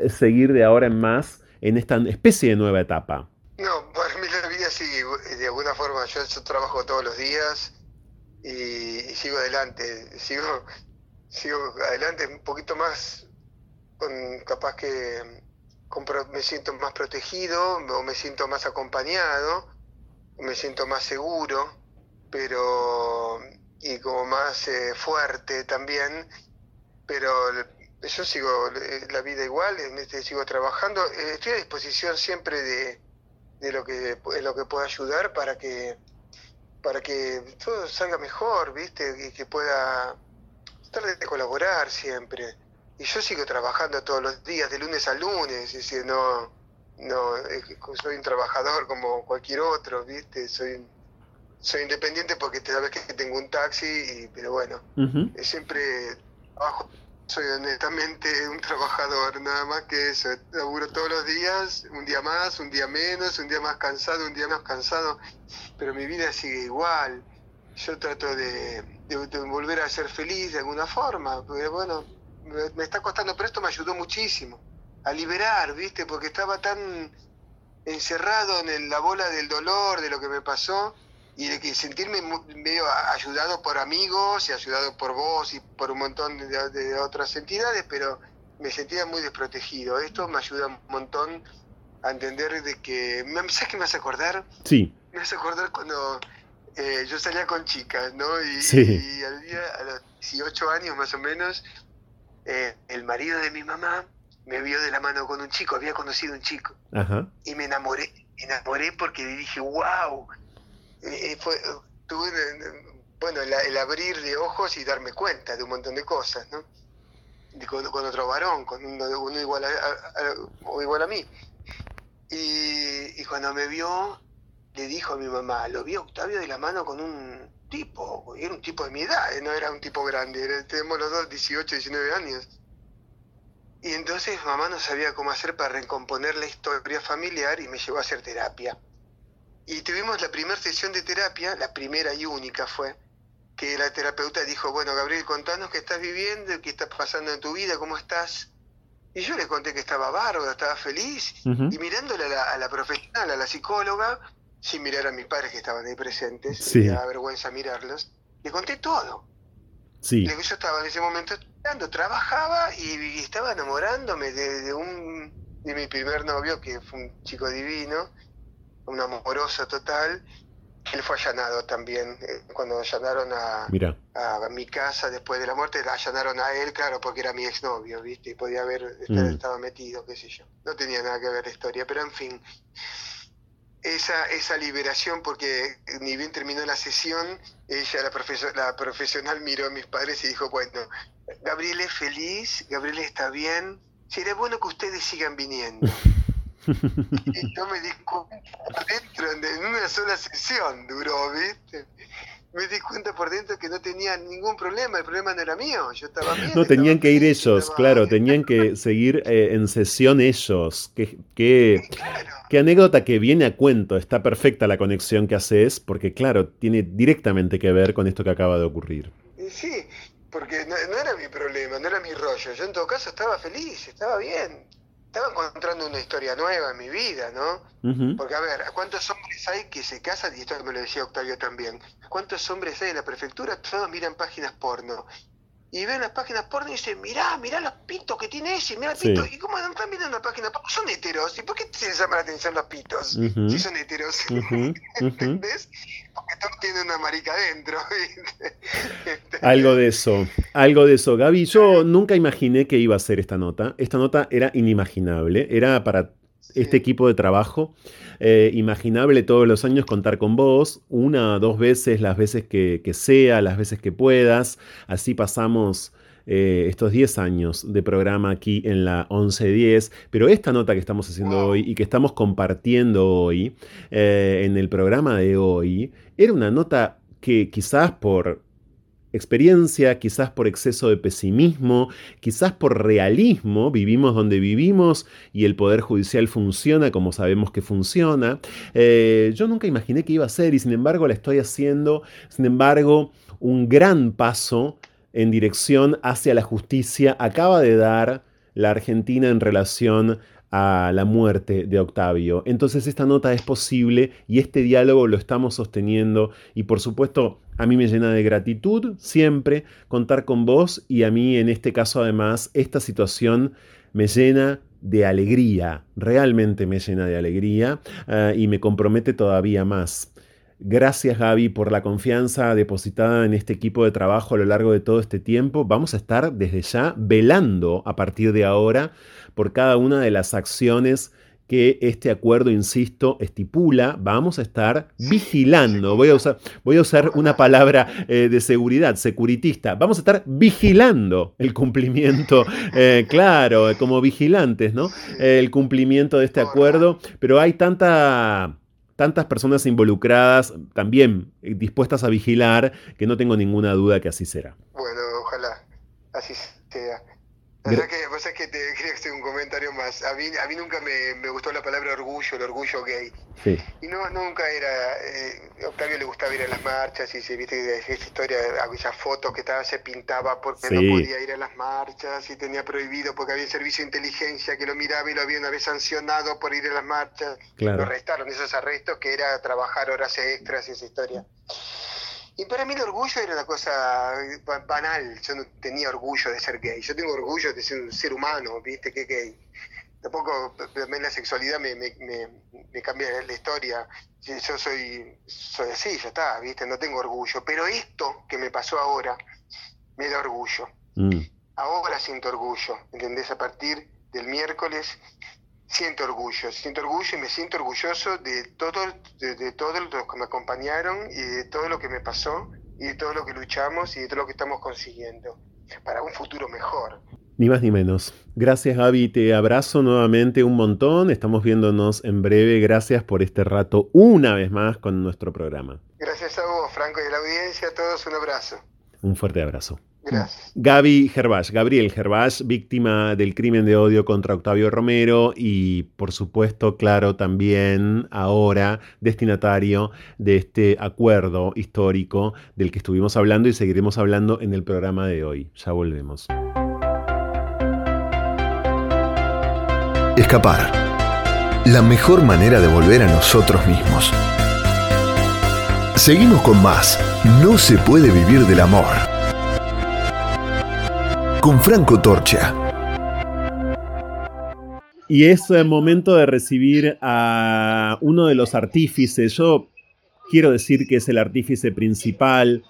seguir de ahora en más en esta especie de nueva etapa? No, para mí la vida sigue de alguna forma. Yo, trabajo todos los días y, sigo adelante. Sigo, sigo adelante un poquito más con capaz que me siento más protegido o me siento más acompañado, me siento más seguro, pero y como más eh, fuerte también, pero yo sigo eh, la vida igual, este sigo trabajando, eh, estoy a disposición siempre de, de lo que lo que pueda ayudar para que para que todo salga mejor, ¿viste? Y que pueda tratar de colaborar siempre y yo sigo trabajando todos los días, de lunes a lunes, es decir, no, no, soy un trabajador como cualquier otro, ¿viste? Soy, soy independiente porque te sabes que tengo un taxi, pero bueno, siempre trabajo, soy honestamente un trabajador, nada más que eso, laburo todos los días, un día más, un día menos, un día más cansado, un día menos cansado, pero mi vida sigue igual. Yo trato de, de volver a ser feliz de alguna forma, porque bueno, me, está costando, pero esto me ayudó muchísimo a liberar, ¿viste? Porque estaba tan encerrado en la bola del dolor, de lo que me pasó, y de que sentirme medio ayudado por amigos y ayudado por vos y por un montón de, otras entidades, pero me sentía muy desprotegido. Esto me ayuda un montón a entender de que... ¿Sabes qué me hace acordar? Sí. Me hace acordar cuando eh, yo salía con chicas, ¿no? Y, y al día, a los 18 años más o menos, eh, el marido de mi mamá me vio de la mano con un chico, había conocido un chico. Y me enamoré, enamoré porque dije, wow. Fue, tuve, bueno, el, abrir de ojos y darme cuenta de un montón de cosas, ¿no? Con, otro varón, con uno, igual, a, igual a mí. Y, y, cuando me vio, le dijo a mi mamá, lo vi Octavio de la mano con un tipo, era un tipo de mi edad, no era un tipo grande, tenemos los dos 18, 19 años. Y entonces mamá no sabía cómo hacer para recomponer la historia familiar y me llevó a hacer terapia. Y tuvimos la primera sesión de terapia, la primera y única fue, que la terapeuta dijo, bueno, Gabriel, contanos qué estás viviendo, qué está pasando en tu vida, cómo estás. Y yo le conté que estaba bárbaro, estaba feliz. Y mirándole a la, a la, profesional, a la psicóloga, sin mirar a mis padres que estaban ahí presentes, me da vergüenza mirarlos, le conté todo. Sí. Yo estaba en ese momento estudiando, trabajaba y, estaba enamorándome de, un de mi primer novio, que fue un chico divino, un amoroso total. Él fue allanado también. Eh, cuando allanaron a, a mi casa después de la muerte, allanaron a él, claro, porque era mi exnovio, ¿viste? Y podía haber mm. estado metido, qué sé yo. No tenía nada que ver la historia, pero en fin esa, esa liberación, porque ni bien terminó la sesión, ella, la, la profesional, miró a mis padres y dijo, bueno, Gabriel es feliz, Gabriel está bien, sería bueno que ustedes sigan viniendo. y yo me di cuenta dentro, en una sola sesión duró, ¿viste? me di cuenta por dentro que no tenía ningún problema, el problema no era mío, yo estaba bien. No, tenían que ir ellos, claro, tenían que seguir eh, en sesión ellos. Qué, qué, anécdota que viene a cuento, está perfecta la conexión que haces, porque claro, tiene directamente que ver con esto que acaba de ocurrir. Sí, porque no, no era mi problema, no era mi rollo, yo en todo caso estaba feliz, estaba bien estaba encontrando una historia nueva en mi vida, ¿no? Porque, a ver, ¿cuántos hombres hay que se casan? Y esto me lo decía Octavio también. ¿Cuántos hombres hay en la prefectura? Todos miran páginas porno y ven las páginas porno y dicen, mirá, mirá los pitos que tiene ese, mirá los pitos. ¿Y cómo están mirando la página porno? Son heteros. ¿Y por qué se les llama la atención los pitos? Si son heteros. ¿Entendés? Porque todos tienen una marica adentro. Este, algo de eso, algo de eso. Gaby, yo nunca imaginé que iba a ser esta nota. Esta nota era inimaginable. Era para este equipo de trabajo. Eh, imaginable todos los años contar con vos, una, dos veces, las veces que, sea, las veces que puedas. Así pasamos eh, estos 10 años de programa aquí en la 1110. Pero esta nota que estamos haciendo hoy y que estamos compartiendo hoy eh, en el programa de hoy, era una nota que quizás por experiencia, quizás por exceso de pesimismo, quizás por realismo, vivimos donde vivimos y el Poder Judicial funciona como sabemos que funciona. Eh, yo nunca imaginé que iba a ser y sin embargo la estoy haciendo, sin embargo, un gran paso en dirección hacia la justicia acaba de dar la Argentina en relación a la muerte de Octavio. Entonces esta nota es posible y este diálogo lo estamos sosteniendo y por supuesto a mí me llena de gratitud siempre contar con vos y a mí en este caso además esta situación me llena de alegría, realmente me llena de alegría eh, y me compromete todavía más. Gracias Gaby por la confianza depositada en este equipo de trabajo a lo largo de todo este tiempo. Vamos a estar desde ya velando a partir de ahora por cada una de las acciones que este acuerdo, insisto, estipula, vamos a estar vigilando. Voy a usar, voy a usar una palabra eh, de seguridad, securitista. Vamos a estar vigilando el cumplimiento, eh, claro, como vigilantes, ¿no? el cumplimiento de este acuerdo, pero hay tanta tantas personas involucradas, también dispuestas a vigilar, que no tengo ninguna duda que así será. Bueno, ojalá así sea. Que, pasa es que te quería hacer un comentario más. A mí, a mí nunca me, me, gustó la palabra orgullo, el orgullo gay. Sí. Y no, nunca era. Eh, Octavio le gustaba ir a las marchas y se viste esa historia, aquella foto que estaba, se pintaba porque no podía ir a las marchas y tenía prohibido porque había servicio de inteligencia que lo miraba y lo había una vez sancionado por ir a las marchas. Lo arrestaron, esos arrestos que era trabajar horas extras y esa historia. Y para mí el orgullo era una cosa banal. Yo no tenía orgullo de ser gay. Yo tengo orgullo de ser un ser humano, ¿viste? Que gay. Tampoco también la sexualidad me, me, me, cambia la historia. Yo soy, soy así, ya está, ¿viste? No tengo orgullo. Pero esto que me pasó ahora me da orgullo. Mm. Ahora siento orgullo, ¿entendés? A partir del miércoles siento orgullo, siento orgullo y me siento orgulloso de, todo, de, todos los que me acompañaron y de todo lo que me pasó y de todo lo que luchamos y de todo lo que estamos consiguiendo para un futuro mejor. Ni más ni menos. Gracias Gaby, te abrazo nuevamente un montón. Estamos viéndonos en breve. Gracias por este rato una vez más con nuestro programa. Gracias a vos, Franco, y a la audiencia. A todos un abrazo. Un fuerte abrazo. Gracias. Gaby Gervás, Gabriel Gervás, víctima del crimen de odio contra Octavio Romero y por supuesto, claro, también ahora destinatario de este acuerdo histórico del que estuvimos hablando y seguiremos hablando en el programa de hoy. Ya volvemos. Escapar. La mejor manera de volver a nosotros mismos. Seguimos con más. No se puede vivir del amor con Franco Torcha. Y es el momento de recibir a uno de los artífices. Yo quiero decir que es el artífice principal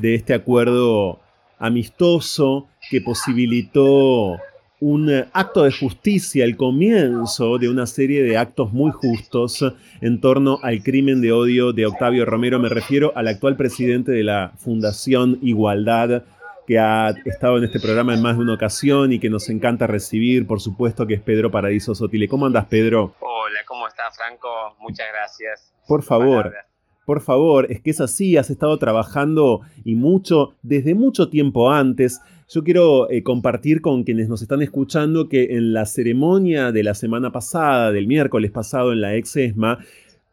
de este acuerdo amistoso que posibilitó un acto de justicia, el comienzo de una serie de actos muy justos en torno al crimen de odio de Octavio Romero. Me refiero al actual presidente de la Fundación Igualdad, que ha estado en este programa en más de una ocasión y que nos encanta recibir, por supuesto, que es Pedro Paradiso Sotile. ¿Cómo andas, Pedro? Hola, ¿cómo estás, Franco? Muchas gracias. Por favor. Por favor, es que es así, has estado trabajando y mucho, desde mucho tiempo antes. Yo quiero eh, compartir con quienes nos están escuchando que en la ceremonia de la semana pasada, del miércoles pasado en la ex ESMA,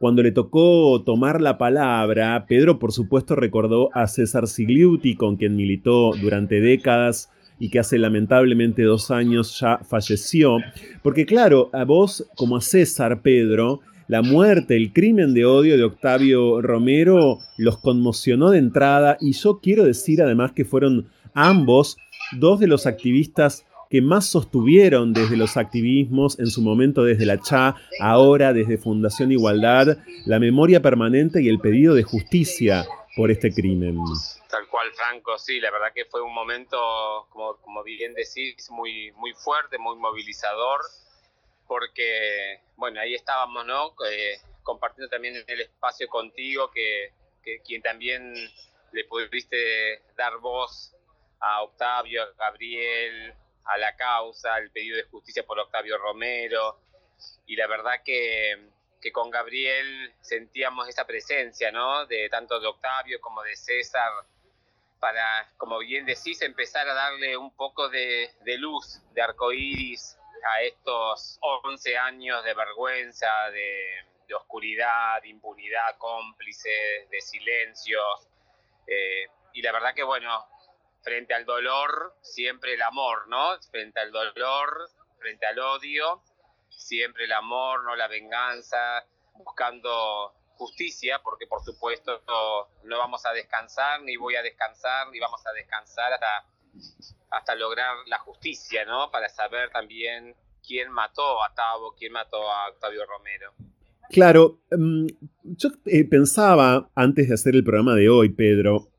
cuando le tocó tomar la palabra, Pedro por supuesto recordó a César Sigliuti, con quien militó durante décadas y que hace lamentablemente dos años ya falleció. Porque claro, a vos como a César, Pedro, la muerte, el crimen de odio de Octavio Romero los conmocionó de entrada y yo quiero decir además que fueron ambos dos de los activistas que más sostuvieron desde los activismos, en su momento desde la CHA, ahora desde Fundación Igualdad, la memoria permanente y el pedido de justicia por este crimen. Tal cual, Franco, sí, la verdad que fue un momento, como, como bien decís, muy, muy fuerte, muy movilizador, porque, bueno, ahí estábamos, ¿no? Eh, compartiendo también el espacio contigo, que, que quien también le pudiste dar voz a Octavio, a Gabriel, a la causa, el pedido de justicia por Octavio Romero. Y la verdad que, que con Gabriel sentíamos esa presencia, ¿no? De tanto de Octavio como de César, para, como bien decís, empezar a darle un poco de, de luz, de arcoíris a estos 11 años de vergüenza, de, de oscuridad, de impunidad, cómplice, de silencios. Eh, y la verdad que, bueno, frente al dolor, siempre el amor, ¿no? Frente al dolor, frente al odio, siempre el amor, no la venganza, buscando justicia, porque por supuesto no, vamos a descansar, ni voy a descansar, ni vamos a descansar hasta, hasta lograr la justicia, ¿no? Para saber también quién mató a Tavo, quién mató a Octavio Romero. Claro, mm, yo eh, pensaba antes de hacer el programa de hoy, Pedro,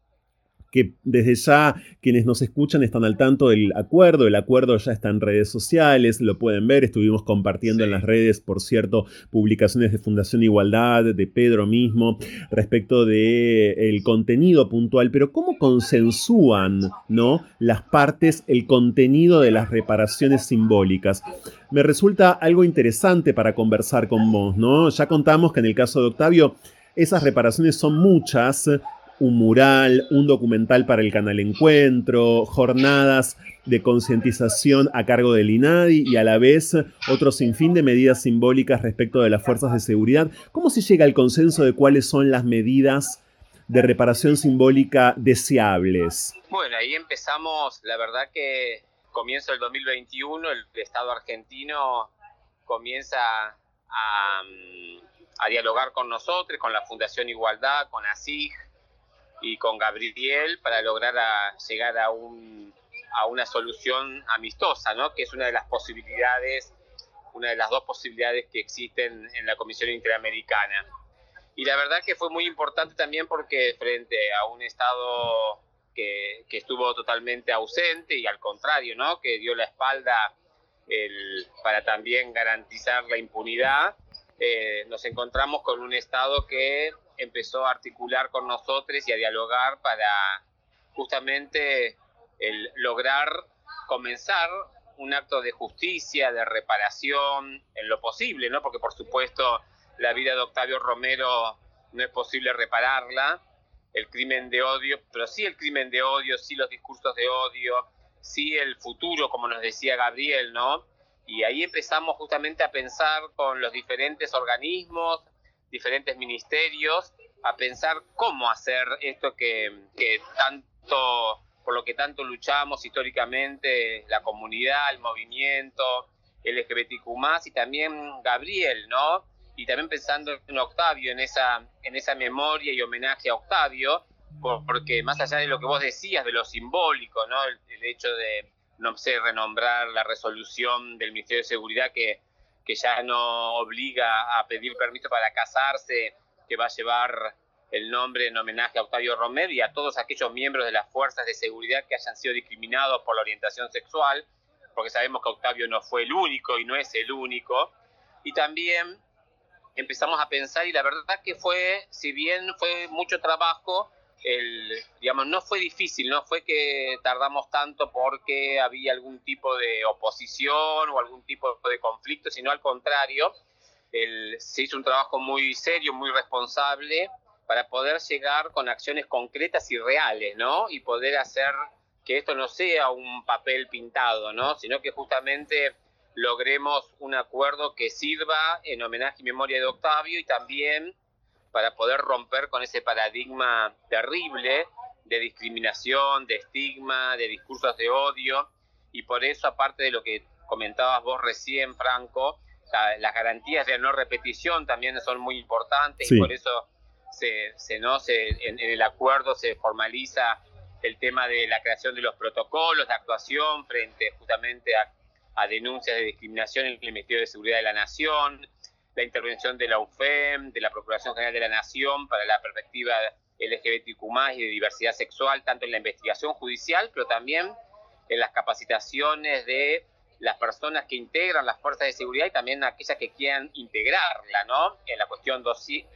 que desde ya quienes nos escuchan están al tanto del acuerdo. El acuerdo ya está en redes sociales, lo pueden ver. Estuvimos compartiendo en las redes, por cierto, publicaciones de Fundación Igualdad, de Pedro mismo, respecto del el contenido puntual. Pero ¿cómo consensúan ¿no? las partes el contenido de las reparaciones simbólicas? Me resulta algo interesante para conversar con vos, ¿no? Ya contamos que en el caso de Octavio, esas reparaciones son muchas, un mural, un documental para el canal Encuentro, jornadas de concientización a cargo del INADI y a la vez otro sinfín de medidas simbólicas respecto de las fuerzas de seguridad. ¿Cómo se llega al consenso de cuáles son las medidas de reparación simbólica deseables? Bueno, ahí empezamos, la verdad que comienzo el 2021, el Estado argentino comienza a, a dialogar con nosotros, con la Fundación Igualdad, con ASIG, y con Gabriel para lograr llegar a, un, a una solución amistosa, ¿no? que es una de las posibilidades, una de las dos posibilidades que existen en la Comisión Interamericana. Y la verdad que fue muy importante también porque frente a un Estado que, que estuvo totalmente ausente y al contrario, ¿no? que dio la espalda para también garantizar la impunidad, eh, nos encontramos con un Estado que empezó a articular con nosotros y a dialogar para justamente lograr comenzar un acto de justicia, de reparación, en lo posible, ¿no? Porque por supuesto la vida de Octavio Romero no es posible repararla, el crimen de odio, pero sí el crimen de odio, sí los discursos de odio, sí el futuro, como nos decía Gabriel, ¿no? Y ahí empezamos justamente a pensar con los diferentes organismos, diferentes ministerios, a pensar cómo hacer esto que, tanto, por lo que tanto luchamos históricamente, la comunidad, el movimiento, el LGBTQ+, y también Gabriel, ¿no? Y también pensando en Octavio, en esa, en esa memoria y homenaje a Octavio, porque más allá de lo que vos decías, de lo simbólico, ¿no? El, hecho de, no sé, renombrar la resolución del Ministerio de Seguridad que, que ya no obliga a pedir permiso para casarse, que va a llevar el nombre en homenaje a Octavio Romero y a todos aquellos miembros de las fuerzas de seguridad que hayan sido discriminados por la orientación sexual, porque sabemos que Octavio no fue el único y no es el único. Y también empezamos a pensar y la verdad que fue, si bien fue mucho trabajo, no fue difícil, no fue que tardamos tanto porque había algún tipo de oposición o algún tipo de conflicto, sino al contrario, se hizo un trabajo muy serio, muy responsable para poder llegar con acciones concretas y reales, ¿no? Y poder hacer que esto no sea un papel pintado, ¿no? Sino que justamente logremos un acuerdo que sirva en homenaje y memoria de Octavio y también para poder romper con ese paradigma terrible de discriminación, de estigma, de discursos de odio. Y por eso, aparte de lo que comentabas vos recién, Franco, las garantías de no repetición también son muy importantes y por eso se, se, ¿no? se, en, el acuerdo se formaliza el tema de la creación de los protocolos de actuación frente justamente a, a denuncias de discriminación en el Ministerio de Seguridad de la Nación, la intervención de la UFEM, de la Procuración General de la Nación para la perspectiva LGBTQ y de diversidad sexual, tanto en la investigación judicial, pero también en las capacitaciones de las personas que integran las fuerzas de seguridad y también aquellas que quieran integrarla, ¿no? En la cuestión,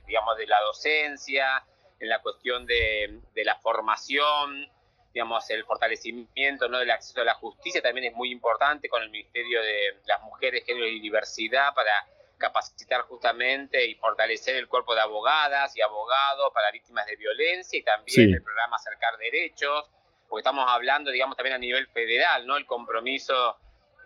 digamos, de la docencia, en la cuestión de, de la formación, digamos, el fortalecimiento ¿no? del acceso a la justicia también es muy importante con el Ministerio de las Mujeres, Género y Diversidad para capacitar justamente y fortalecer el cuerpo de abogadas y abogados para víctimas de violencia y también el programa Acercar Derechos, porque estamos hablando, digamos, también a nivel federal, ¿no? El compromiso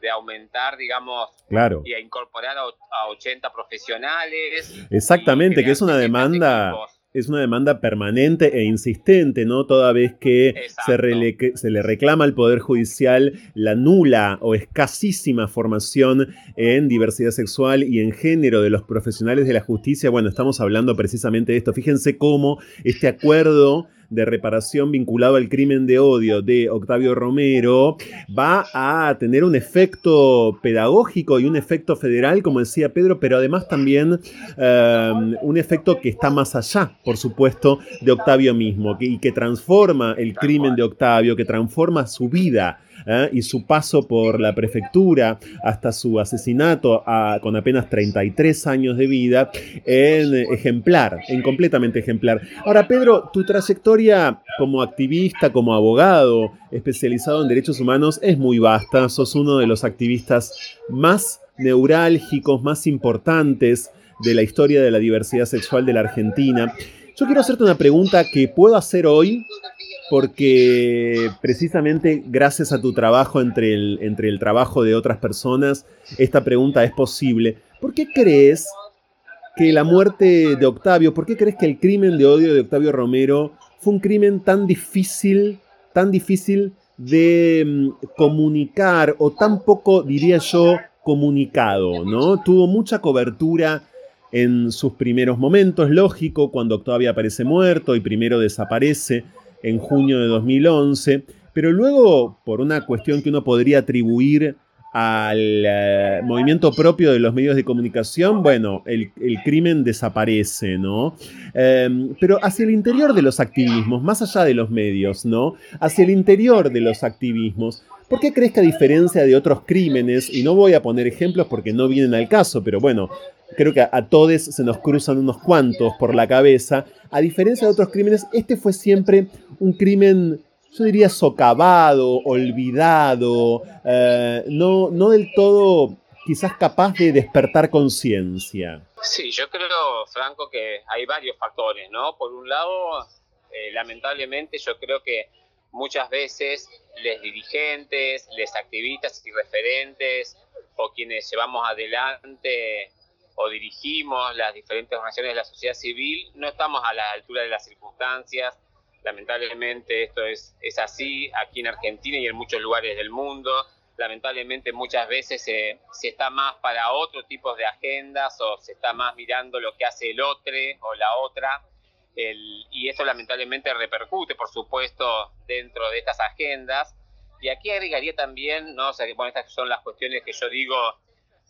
de aumentar, digamos, claro. y a incorporar a, 80 profesionales. Exactamente, que es una demanda es una demanda permanente e insistente, ¿no? Toda vez que se, se, le reclama al Poder Judicial la nula o escasísima formación en diversidad sexual y en género de los profesionales de la justicia. Bueno, estamos hablando precisamente de esto. Fíjense cómo este acuerdo de reparación vinculado al crimen de odio de Octavio Romero va a tener un efecto pedagógico y un efecto federal, como decía Pedro, pero además también eh, un efecto que está más allá, por supuesto, de Octavio mismo y que transforma el crimen de Octavio, que transforma su vida ¿eh? y su paso por la prefectura hasta su asesinato con apenas 33 años de vida en ejemplar, en completamente ejemplar. Ahora, Pedro, tu trayectoria como activista, como abogado especializado en derechos humanos es muy vasta. Sos uno de los activistas más neurálgicos, más importantes de la historia de la diversidad sexual de la Argentina. Yo quiero hacerte una pregunta que puedo hacer hoy porque precisamente gracias a tu trabajo entre el, entre el trabajo de otras personas, esta pregunta es posible. ¿Por qué crees que la muerte de Octavio, por qué crees que el crimen de odio de Octavio Romero fue un crimen tan difícil, tan difícil de mm, comunicar o tan poco, diría yo, comunicado, ¿no? Tuvo mucha cobertura en sus primeros momentos, lógico, cuando Octavio aparece muerto y primero desaparece, en junio de 2011, pero luego, por una cuestión que uno podría atribuir al eh, movimiento propio de los medios de comunicación, bueno, el, crimen desaparece, ¿no? Em, pero hacia el interior de los activismos, más allá de los medios, ¿no? Hacia el interior de los activismos, ¿Por qué crees que a diferencia de otros crímenes, y no voy a poner ejemplos porque no vienen al caso, pero bueno, creo que a, todos se nos cruzan unos cuantos por la cabeza, a diferencia de otros crímenes, este fue siempre un crimen yo diría socavado, olvidado, eh, no, no del todo quizás capaz de despertar conciencia. Sí, yo creo, Franco, que hay varios factores, ¿no? Por un lado, eh, lamentablemente yo creo que muchas veces les dirigentes, les activistas y referentes o quienes llevamos adelante o dirigimos las diferentes organizaciones de la sociedad civil no estamos a la altura de las circunstancias. Lamentablemente esto es, es así aquí en Argentina y en muchos lugares del mundo. Lamentablemente muchas veces se, se está más para otro tipo de agendas o se está más mirando lo que hace el otro o la otra y eso lamentablemente repercute, por supuesto, dentro de estas agendas. Y aquí agregaría también, ¿no? O sea, bueno, estas son las cuestiones que yo digo,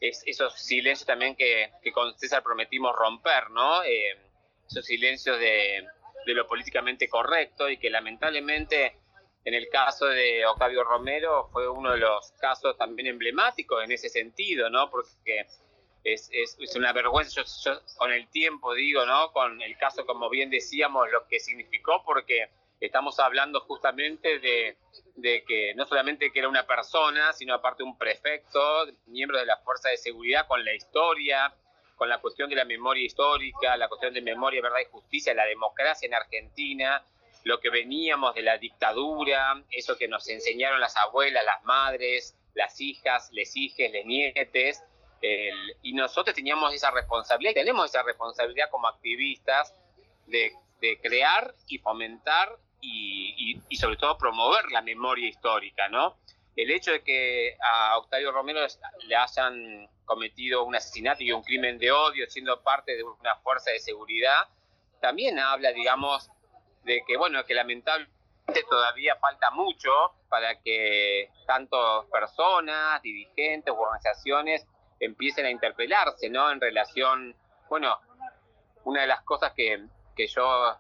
es, esos silencios también que, que con César prometimos romper, ¿no? Eh, esos silencios de, de lo políticamente correcto y que lamentablemente en el caso de Octavio Romero fue uno de los casos también emblemáticos en ese sentido, ¿no? Porque es, es, una vergüenza, yo, con el tiempo digo, ¿no? Con el caso, como bien decíamos, lo que significó, porque estamos hablando justamente de, de que no solamente que era una persona, sino aparte un prefecto, miembro de la Fuerza de Seguridad, con la historia, con la cuestión de la memoria histórica, la cuestión de memoria, verdad y justicia, la democracia en Argentina, lo que veníamos de la dictadura, eso que nos enseñaron las abuelas, las madres, las hijas, les hijes, les nietes, y nosotros teníamos esa responsabilidad, tenemos esa responsabilidad como activistas de, crear y fomentar y, sobre todo promover la memoria histórica, ¿no? El hecho de que a Octavio Romero le hayan cometido un asesinato y un crimen de odio siendo parte de una fuerza de seguridad, también habla, digamos, de que, bueno, que lamentablemente todavía falta mucho para que tanto personas, dirigentes u organizaciones empiecen a interpelarse, ¿no? En relación, bueno, una de las cosas que, que yo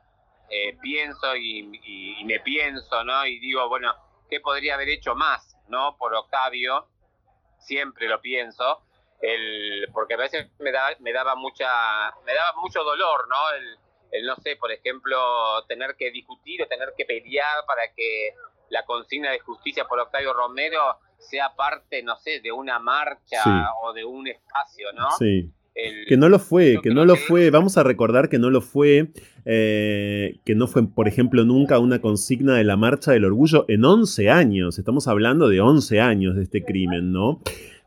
eh, pienso y, me pienso, ¿no? Y digo, bueno, ¿qué podría haber hecho más, ¿no? Por Octavio, siempre lo pienso, el, porque a veces me, da, me daba mucha, me daba mucho dolor, ¿no? El, el, no sé, por ejemplo, tener que discutir o tener que pelear para que la consigna de justicia por Octavio Romero sea parte, no sé, de una marcha o de un espacio, ¿no? Sí. que no lo fue, que no lo fue, vamos a recordar que no lo fue, eh, que no fue, por ejemplo, nunca una consigna de la Marcha del Orgullo en 11 años, estamos hablando de 11 años de este crimen, ¿no?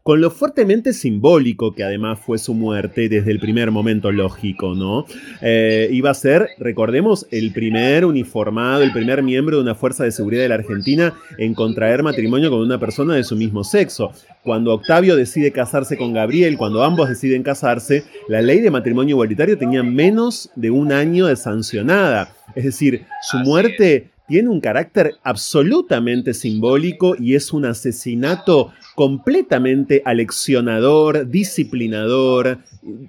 Con lo fuertemente simbólico que además fue su muerte desde el primer momento lógico, ¿no? Eh, iba a ser, recordemos, el primer uniformado, el primer miembro de una fuerza de seguridad de la Argentina en contraer matrimonio con una persona de su mismo sexo. Cuando Octavio decide casarse con Gabriel, cuando ambos deciden casarse, la ley de matrimonio igualitario tenía menos de un año de sancionada. Es decir, su muerte tiene un carácter absolutamente simbólico y es un asesinato completamente aleccionador, disciplinador.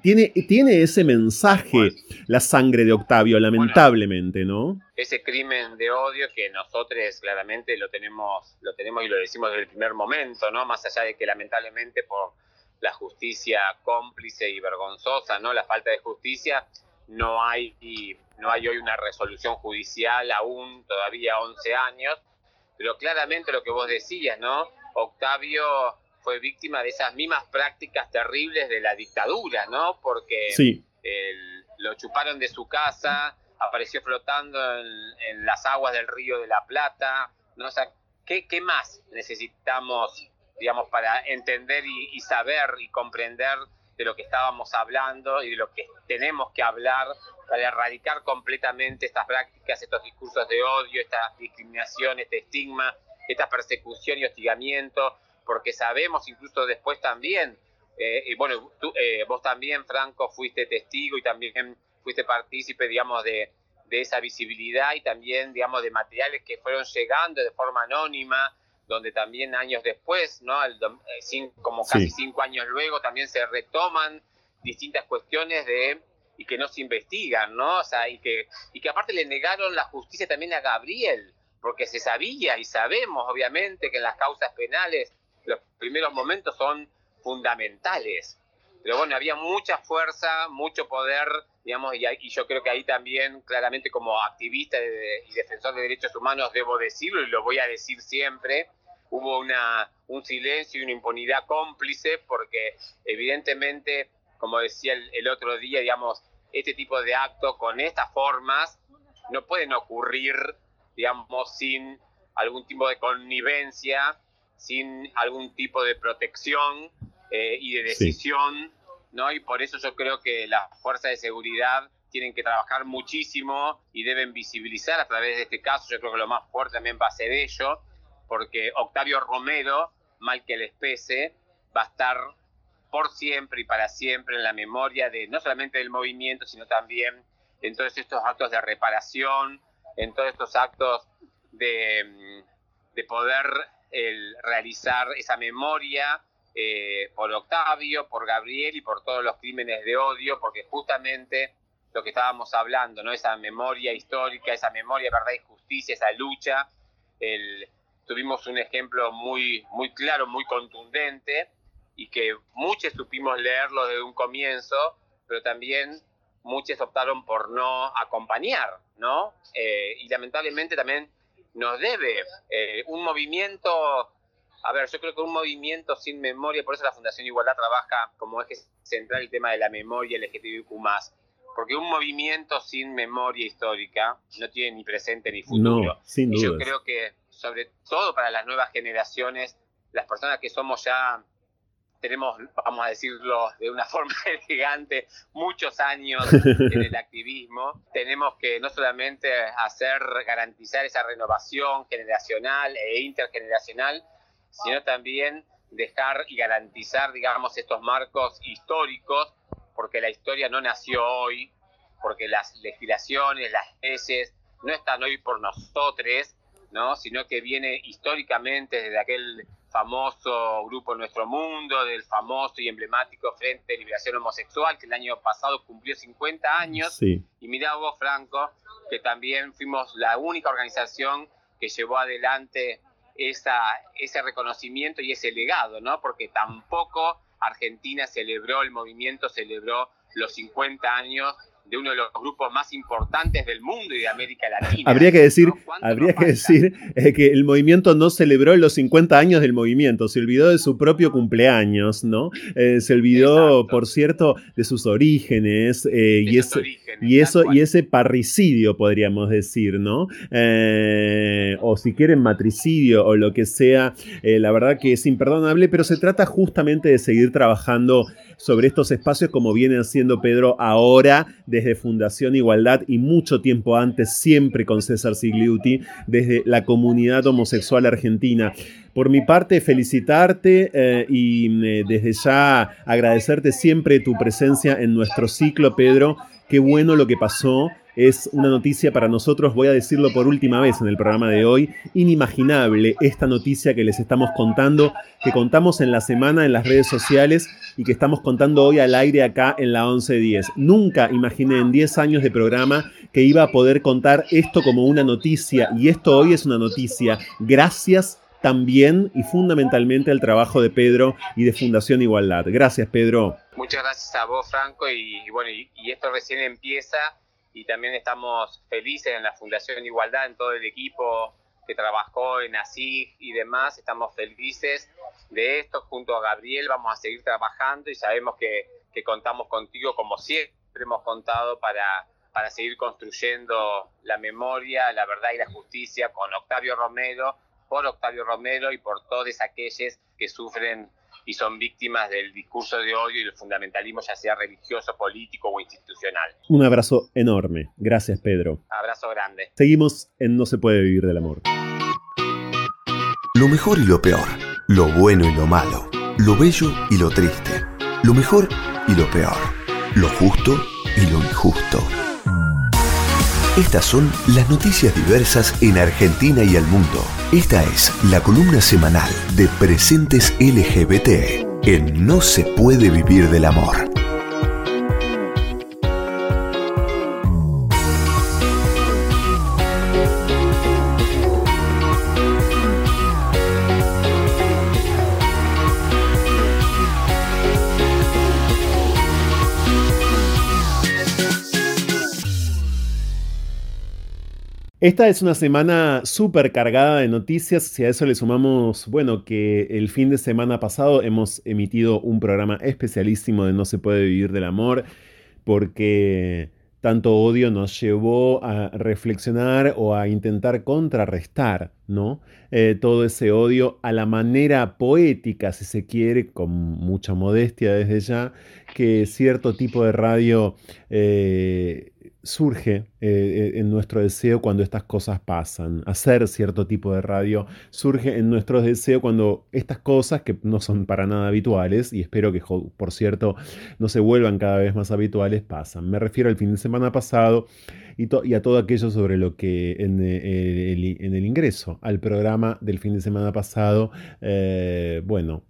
Tiene, tiene ese mensaje la sangre de Octavio, lamentablemente, ¿no? Ese crimen de odio que nosotros claramente lo tenemos, lo tenemos y lo decimos desde el primer momento, ¿no? Más allá de que lamentablemente por la justicia cómplice y vergonzosa, ¿no? La falta de justicia, no hay, no hay hoy una resolución judicial aún, todavía 11 años, pero claramente lo que vos decías, ¿no? Octavio fue víctima de esas mismas prácticas terribles de la dictadura, ¿no? Porque lo chuparon de su casa, apareció flotando en, las aguas del río de la Plata, ¿no? O sea, ¿qué, más necesitamos, digamos, para entender y, saber y comprender de lo que estábamos hablando y de lo que tenemos que hablar para erradicar completamente estas prácticas, estos discursos de odio, esta discriminación, este estigma esta persecución y hostigamiento, porque sabemos incluso después también, eh, y bueno, eh, vos también, Franco, fuiste testigo y también fuiste partícipe, digamos, de, de esa visibilidad y también, digamos, de materiales que fueron llegando de forma anónima, donde también años después, ¿no? Eh, como casi cinco años luego, también se retoman distintas cuestiones de y que no se investigan, ¿no? O sea, y que, y que aparte le negaron la justicia también a Gabriel, porque se sabía y sabemos obviamente que en las causas penales los primeros momentos son fundamentales. Pero bueno, había mucha fuerza, mucho poder, digamos, y, yo creo que ahí también, claramente como activista y defensor de derechos humanos, debo decirlo y lo voy a decir siempre, hubo una, un silencio y una impunidad cómplice porque evidentemente, como decía el, el otro día, digamos, este tipo de actos con estas formas no pueden ocurrir, digamos, sin algún tipo de connivencia, sin algún tipo de protección eh, y de decisión, ¿no? Y por eso yo creo que las fuerzas de seguridad tienen que trabajar muchísimo y deben visibilizar a través de este caso, yo creo que lo más fuerte también va a ser ello, porque Octavio Romero, mal que les pese, va a estar por siempre y para siempre en la memoria de no solamente del movimiento, sino también en todos estos actos de reparación, en todos estos actos de, de poder el, realizar esa memoria eh, por Octavio, por Gabriel y por todos los crímenes de odio, porque justamente lo que estábamos hablando, ¿no? esa memoria histórica, esa memoria de verdad y justicia, esa lucha, tuvimos un ejemplo muy, muy claro, muy contundente, y que muchos supimos leerlo desde un comienzo, pero también muchos optaron por no acompañar, ¿no? Eh, y lamentablemente también nos debe eh, un movimiento, a ver, yo creo que un movimiento sin memoria, por eso la Fundación Igualdad trabaja como eje central el tema de la memoria LGTBIQ+, porque un movimiento sin memoria histórica no tiene ni presente ni futuro. No, sin y yo creo que, sobre todo para las nuevas generaciones, las personas que somos ya tenemos, vamos a decirlo de una forma elegante, muchos años en el activismo. Tenemos que no solamente hacer, garantizar esa renovación generacional e intergeneracional, sino también dejar y garantizar, digamos, estos marcos históricos, porque la historia no nació hoy, porque las legislaciones, las leyes no están hoy por nosotros, ¿no? sino que viene históricamente desde aquel famoso grupo Nuestro Mundo, del famoso y emblemático Frente de Liberación Homosexual, que el año pasado cumplió 50 años. Y mirá vos, Franco, que también fuimos la única organización que llevó adelante esa, ese reconocimiento y ese legado, ¿no? Porque tampoco Argentina celebró, el movimiento celebró los 50 años de uno de los grupos más importantes del mundo y de América Latina. Habría que decir, habría que, decir eh, que el movimiento no celebró los 50 años del movimiento, se olvidó de su propio cumpleaños, ¿no? Eh, se olvidó, por cierto, de sus orígenes, eh, y, ese, y, eso, y ese parricidio, podríamos decir, ¿no? o si quieren matricidio o lo que sea, la verdad que es imperdonable, pero se trata justamente de seguir trabajando sobre estos espacios como viene haciendo Pedro ahora desde Fundación Igualdad y mucho tiempo antes, siempre con César Sigliuti, desde la comunidad homosexual argentina. Por mi parte, felicitarte eh, y eh, desde ya agradecerte siempre tu presencia en nuestro ciclo, Pedro. Qué bueno lo que pasó es una noticia para nosotros, voy a decirlo por última vez en el programa de hoy, inimaginable esta noticia que les estamos contando, que contamos en la semana en las redes sociales y que estamos contando hoy al aire acá en la 1110. Nunca imaginé en 10 años de programa que iba a poder contar esto como una noticia y esto hoy es una noticia. Gracias también y fundamentalmente al trabajo de Pedro y de Fundación Igualdad. Gracias, Pedro. Muchas gracias a vos, Franco, y, bueno, y esto recién empieza y también estamos felices en la Fundación Igualdad, en todo el equipo que trabajó en ASIG y demás, estamos felices de esto, junto a Gabriel vamos a seguir trabajando y sabemos que, que contamos contigo como siempre hemos contado para, para seguir construyendo la memoria, la verdad y la justicia con Octavio Romero, por Octavio Romero y por todos aquellos que sufren y son víctimas del discurso de odio y el fundamentalismo, ya sea religioso, político o institucional. Un abrazo enorme. Gracias, Pedro. Abrazo grande. Seguimos en No se puede vivir del amor. Lo mejor y lo peor, lo bueno y lo malo, lo bello y lo triste, lo mejor y lo peor, lo justo y lo injusto. Estas son las noticias diversas en Argentina y el mundo. Esta es la columna semanal de Presentes LGBT en No se puede vivir del amor. Esta es una semana súper cargada de noticias. Si a eso le sumamos, bueno, que el fin de semana pasado hemos emitido un programa especialísimo de No se puede vivir del amor, porque tanto odio nos llevó a reflexionar o a intentar contrarrestar, ¿no? Eh, todo ese odio a la manera poética, si se quiere, con mucha modestia desde ya, que cierto tipo de radio eh, surge eh, en nuestro deseo cuando estas cosas pasan. Hacer cierto tipo de radio surge en nuestro deseo cuando estas cosas, que no son para nada habituales, y espero que, por cierto, no se vuelvan cada vez más habituales, pasan. Me refiero al fin de semana pasado y, a todo aquello sobre lo que en, eh, el, ingreso al programa del fin de semana pasado, eh, bueno,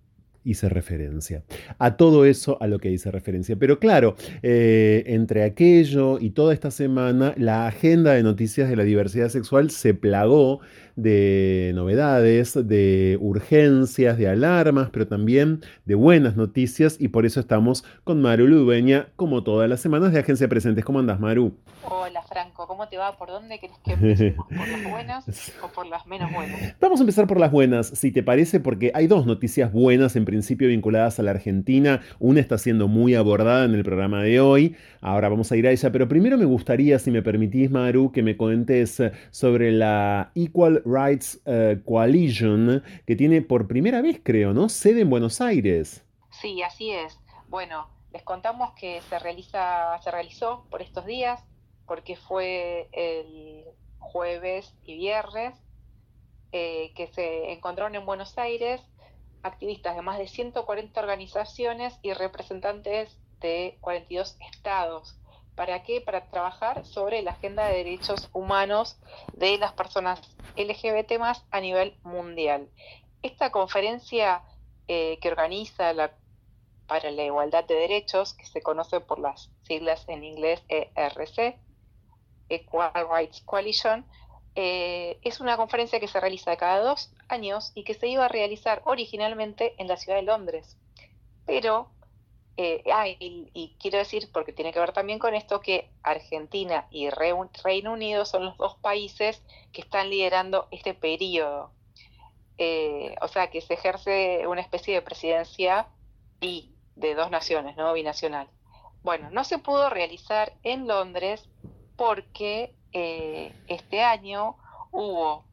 hice referencia. A todo eso a lo que hice referencia. Pero claro, eh, entre aquello y toda esta semana, la agenda de noticias de la diversidad sexual se plagó de novedades, de urgencias, de alarmas, pero también de buenas noticias y por eso estamos con Maru Ludueña, como todas las semanas de Agencia Presentes. ¿Cómo andas, Maru? Hola, Franco. ¿Cómo te va? ¿Por dónde crees que empecemos? ¿Por las buenas o por las menos buenas? Vamos a empezar por las buenas, si te parece, porque hay dos noticias buenas en principio vinculadas a la Argentina. Una está siendo muy abordada en el programa de hoy. Ahora vamos a ir a ella, pero primero me gustaría, si me permitís, Maru, que me cuentes sobre la Equal Rights eh, Coalition, que tiene por primera vez, creo, ¿no? Sede en Buenos Aires. Sí, así es. Bueno, les contamos que se, realiza, se realizó por estos días, porque fue el jueves y viernes, eh, que se encontraron en Buenos Aires activistas de más de 140 organizaciones y representantes de 42 estados ¿Para qué? Para trabajar sobre la agenda de derechos humanos de las personas LGBT más a nivel mundial. Esta conferencia eh, que organiza para la igualdad de derechos, que se conoce por las siglas en inglés ERC, Equal Rights Coalition, eh, es una conferencia que se realiza cada dos años y que se iba a realizar originalmente en la ciudad de Londres. Pero eh, ah, y, quiero decir, porque tiene que ver también con esto, que Argentina y Reino Unido son los dos países que están liderando este periodo. Eh, o sea, que se ejerce una especie de presidencia y de dos naciones, ¿no? Binacional. Bueno, no se pudo realizar en Londres porque eh, este año hubo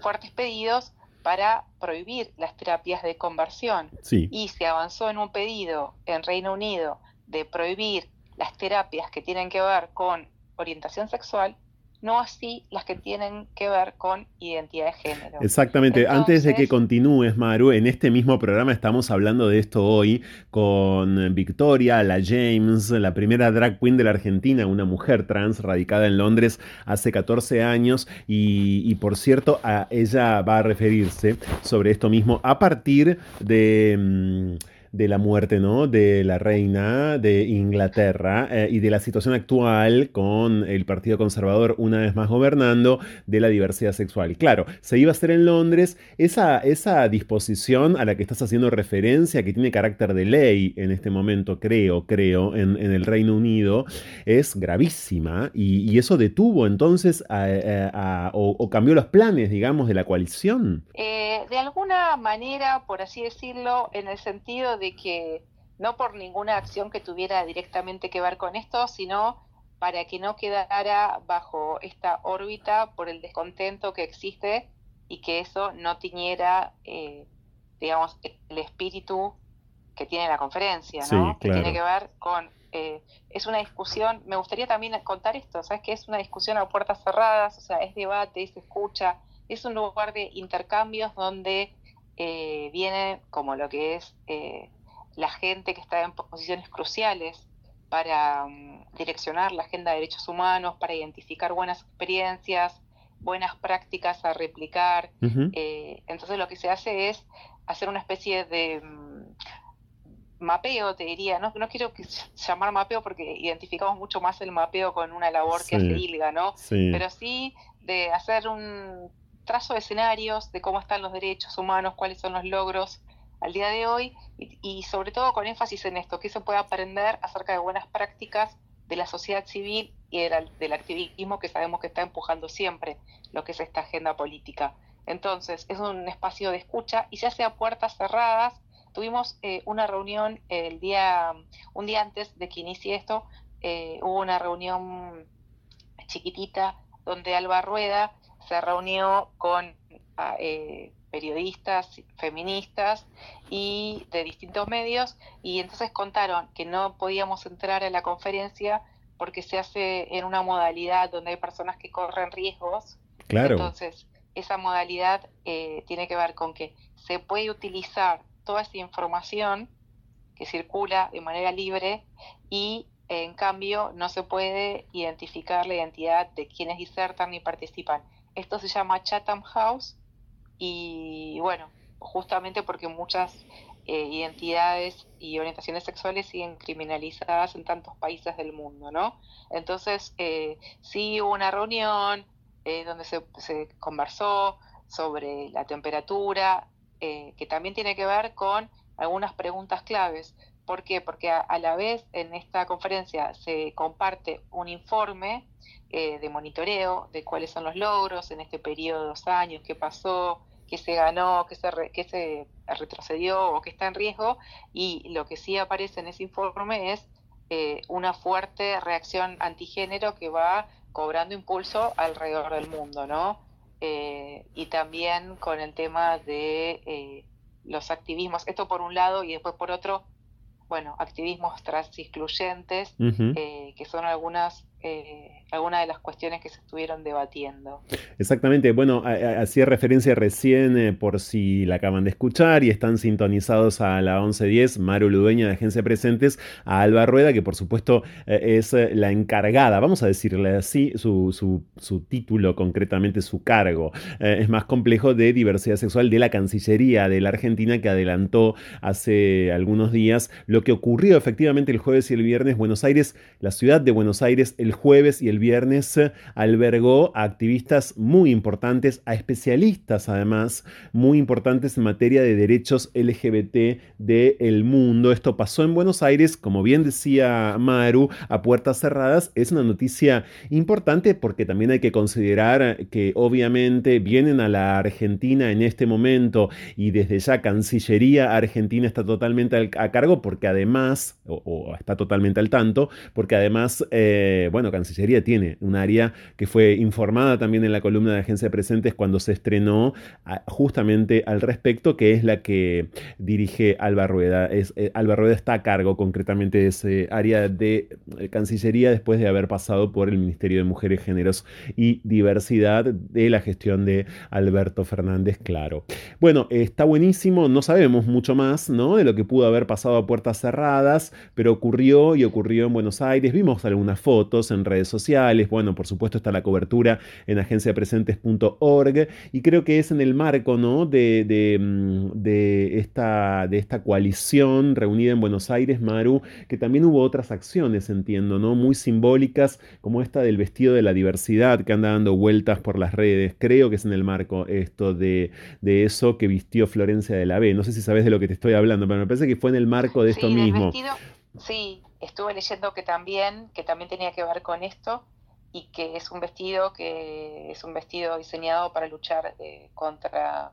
fuertes pedidos para prohibir las terapias de conversión. Y se avanzó en un pedido en Reino Unido de prohibir las terapias que tienen que ver con orientación sexual no así las que tienen que ver con identidad de género. Exactamente. Antes de que continúes, Maru, en este mismo programa estamos hablando de esto hoy con Victoria, la James, la primera drag queen de la Argentina, una mujer trans radicada en Londres hace 14 años y, por cierto, a ella va a referirse sobre esto mismo a partir de... Mm, de la muerte ¿no? de la reina de Inglaterra eh, y de la situación actual con el Partido Conservador una vez más gobernando de la diversidad sexual. Claro, se iba a hacer en Londres esa, esa disposición a la que estás haciendo referencia, que tiene carácter de ley en este momento, creo, creo, en, el Reino Unido, es gravísima y, eso detuvo entonces o, cambió los planes, digamos, de la coalición. Eh, de alguna manera, por así decirlo, en el sentido de de que no por ninguna acción que tuviera directamente que ver con esto, sino para que no quedara bajo esta órbita por el descontento que existe y que eso no tiñera, eh, digamos, el espíritu que tiene la conferencia, ¿no? Que tiene que ver con... Eh, es una discusión, me gustaría también contar esto, ¿sabes? Que es una discusión a puertas cerradas, o sea, es debate, es escucha, es un lugar de intercambios donde eh, viene como lo que es eh, la gente que está en posiciones cruciales para mm, direccionar la agenda de derechos humanos, para identificar buenas experiencias, buenas prácticas a replicar. Eh, entonces lo que se hace es hacer una especie de mm, mapeo, te diría, no, no quiero llamar mapeo porque identificamos mucho más el mapeo con una labor que hace ILGA, ¿no? Pero sí de hacer un trazo de escenarios de cómo están los derechos humanos, cuáles son los logros al día de hoy y, sobre todo con énfasis en esto, que se puede aprender acerca de buenas prácticas de la sociedad civil y del, activismo que sabemos que está empujando siempre lo que es esta agenda política. Entonces, es un espacio de escucha y se hace a puertas cerradas. Tuvimos eh, una reunión el día, un día antes de que inicie esto, eh, hubo una reunión chiquitita donde Alba Rueda se reunió con ah, eh, periodistas feministas y de distintos medios y entonces contaron que no podíamos entrar a la conferencia porque se hace en una modalidad donde hay personas que corren riesgos. Claro. Entonces, esa modalidad eh, tiene que ver con que se puede utilizar toda esa información que circula de manera libre y en cambio no se puede identificar la identidad de quienes disertan ni participan. Esto se llama Chatham House y bueno, justamente porque muchas eh, identidades y orientaciones sexuales siguen criminalizadas en tantos países del mundo, ¿no? Entonces, eh, sí hubo una reunión eh, donde se, conversó sobre la temperatura, que también tiene que ver con algunas preguntas claves. ¿Por qué? Porque a, la vez en esta conferencia se comparte un informe de monitoreo de cuáles son los logros en este periodo de dos años, qué pasó, que se ganó, que se, que se retrocedió o que está en riesgo, y lo que sí aparece en ese informe es eh, una fuerte reacción antigénero que va cobrando impulso alrededor del mundo, ¿no? Eh, y también con el tema de eh, los activismos, esto por un lado y después por otro, bueno, activismos transexcluyentes, que son algunas eh, algunas de las cuestiones que se estuvieron debatiendo. Exactamente, bueno, hacía referencia recién, eh, por si la acaban de escuchar y están sintonizados a la 11.10, Maru Ludueña de Agencia Presentes, a Alba Rueda, que por supuesto eh, es la encargada, vamos a decirle así, su, su, título concretamente, su cargo, es más complejo de diversidad sexual de la Cancillería de la Argentina, que adelantó hace algunos días lo que ocurrió efectivamente el jueves y el viernes Buenos Aires, la ciudad de Buenos Aires, el jueves y el viernes eh, albergó a activistas muy importantes, a especialistas además muy importantes en materia de derechos LGBT del mundo. Esto pasó en Buenos Aires, como bien decía Maru, a puertas cerradas. Es una noticia importante porque también hay que considerar que obviamente vienen a la Argentina en este momento y desde ya Cancillería Argentina está totalmente a cargo porque además, o, está totalmente al tanto, porque además, eh, bueno, bueno, Cancillería tiene un área que fue informada también en la columna de Agencia Presentes cuando se estrenó justamente al respecto, que es la que dirige Alba Rueda. Es, eh, Alba Rueda está a cargo concretamente de ese área de eh, Cancillería después de haber pasado por el Ministerio de Mujeres, Géneros y Diversidad de la gestión de Alberto Fernández Claro. Bueno, está buenísimo, no sabemos mucho más ¿no? de lo que pudo haber pasado a puertas cerradas, pero ocurrió y ocurrió en Buenos Aires. Vimos algunas fotos en redes sociales. Bueno, por supuesto está la cobertura en agenciapresentes.org y creo que es en el marco ¿no? de, de, mm, esta, de esta coalición reunida en Buenos Aires, Maru, que también hubo otras acciones, entiendo, ¿no? muy simbólicas, como esta del vestido de la diversidad que anda dando vueltas por las redes. Creo que es en el marco esto de, de eso que vistió Florencia de la B. No sé si sabes de lo que te estoy hablando, pero me parece que fue en el marco de esto mismo. sí, estuve leyendo que también, que también tenía que ver con esto y que es un vestido que es un vestido diseñado para luchar eh, contra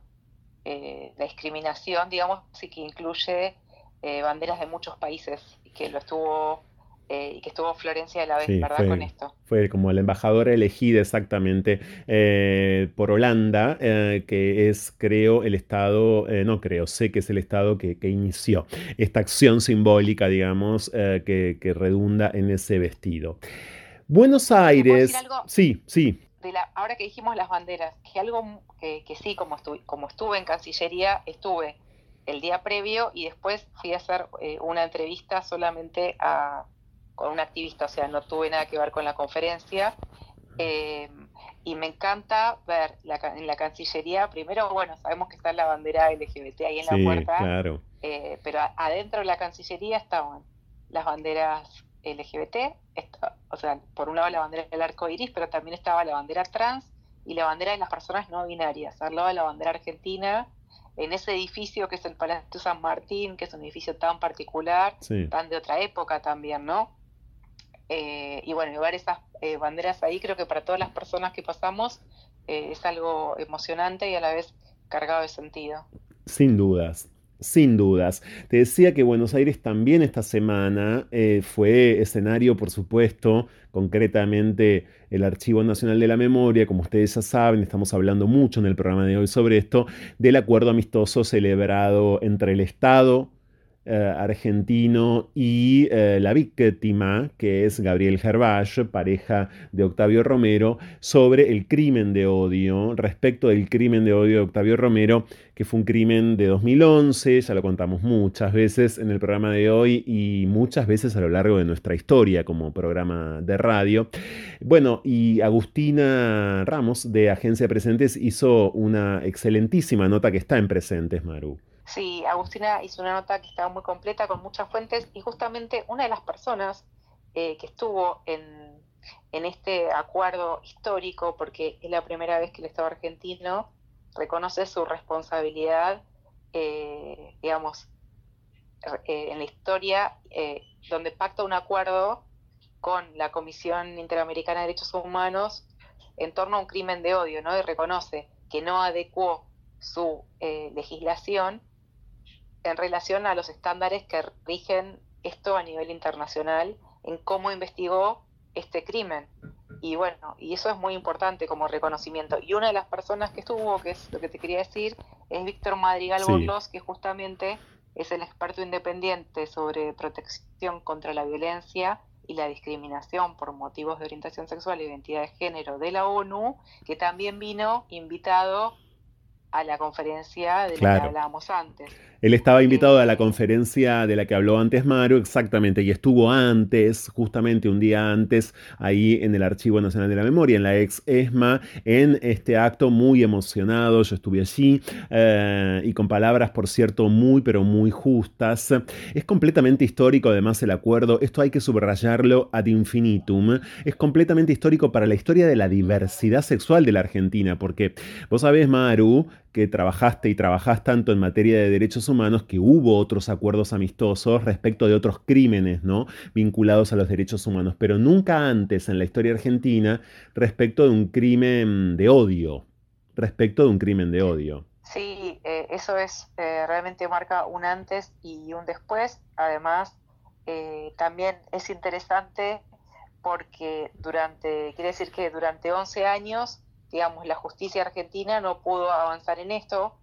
eh, la discriminación, digamos, y que incluye eh, banderas de muchos países y que lo estuvo eh, y que estuvo Florencia de la vez, ¿verdad? Con esto. Fue como la embajadora elegida exactamente eh, por Holanda, eh, que es, creo, el Estado, no creo, sé que es el Estado que, inició esta acción simbólica, digamos, que, redunda en ese vestido. Buenos Aires. Sí, sí. ahora que dijimos las banderas, que algo que, sí, como, como estuve en Cancillería, estuve el día previo y después fui a hacer una entrevista solamente a con un activista, o sea, no tuve nada que ver con la conferencia. Eh, y me encanta ver en la Cancillería, primero, bueno, sabemos que está la bandera LGBT ahí en la puerta, claro. Eh, pero adentro de la Cancillería estaban las banderas LGBT, o sea, por un lado la bandera del arco iris, pero también estaba la bandera trans y la bandera de las personas no binarias, al lado de la bandera argentina, en ese edificio que es el Palacio San Martín, que es un edificio tan particular, tan de otra época también, ¿no? Eh, y bueno, llevar esas eh, banderas ahí creo que para todas las personas que pasamos eh, es algo emocionante y a la vez cargado de sentido. Sin dudas. Sin dudas. Te decía que Buenos Aires también esta semana fue escenario, por supuesto, concretamente el Archivo Nacional de la Memoria, como ustedes ya saben, estamos hablando mucho en el programa de hoy sobre esto, del acuerdo amistoso celebrado entre el Estado, eh, argentino y eh, la víctima, que es Gabriel Gervach, pareja de Octavio Romero, sobre el crimen de odio, respecto del crimen de odio de Octavio Romero, que fue un crimen de 2011, ya lo contamos muchas veces en el programa de hoy y muchas veces a lo largo de nuestra historia como programa de radio. Bueno, y Agustina Ramos de Agencia Presentes hizo una excelentísima nota que está en Presentes, Maru. Sí, Agustina hizo una nota que estaba muy completa con muchas fuentes y justamente una de las personas eh, que estuvo en, este acuerdo histórico, porque es la primera vez que el Estado argentino reconoce su responsabilidad, eh, digamos, eh, en la historia, donde pacta un acuerdo con la Comisión Interamericana de Derechos Humanos en torno a un crimen de odio, ¿no? Y reconoce que no adecuó su legislación en relación a los estándares que rigen esto a nivel internacional en cómo investigó este crimen. Y bueno, y eso es muy importante como reconocimiento. Y una de las personas que estuvo, que es lo que te quería decir, es Víctor Madrigal sí. que justamente es el experto independiente sobre protección contra la violencia y la discriminación por motivos de orientación sexual e identidad de género de la ONU, que también vino invitado a la conferencia de la que hablábamos antes. Él estaba invitado a la conferencia de la que habló antes Maru, exactamente, y estuvo antes, justamente un día antes, ahí en el Archivo Nacional de la Memoria, en la ex ESMA, en este acto muy emocionado. Yo estuve allí eh, y con palabras, por cierto, muy, pero muy justas. Es completamente histórico, además, el acuerdo. Esto hay que subrayarlo ad infinitum. Es completamente histórico para la historia de la diversidad sexual de la Argentina, porque vos sabés, Maru, que trabajaste y trabajás tanto en materia de derechos humanos que hubo otros acuerdos amistosos respecto de otros crímenes, ¿no? Vinculados a los derechos humanos, pero nunca antes en la historia argentina respecto de un crimen de odio, respecto de un crimen de odio. Sí, eh, eso es eh, realmente marca un antes y un después. Además, eh, también es interesante porque durante, quiere decir que durante 11 años digamos, la justicia argentina no pudo avanzar en esto,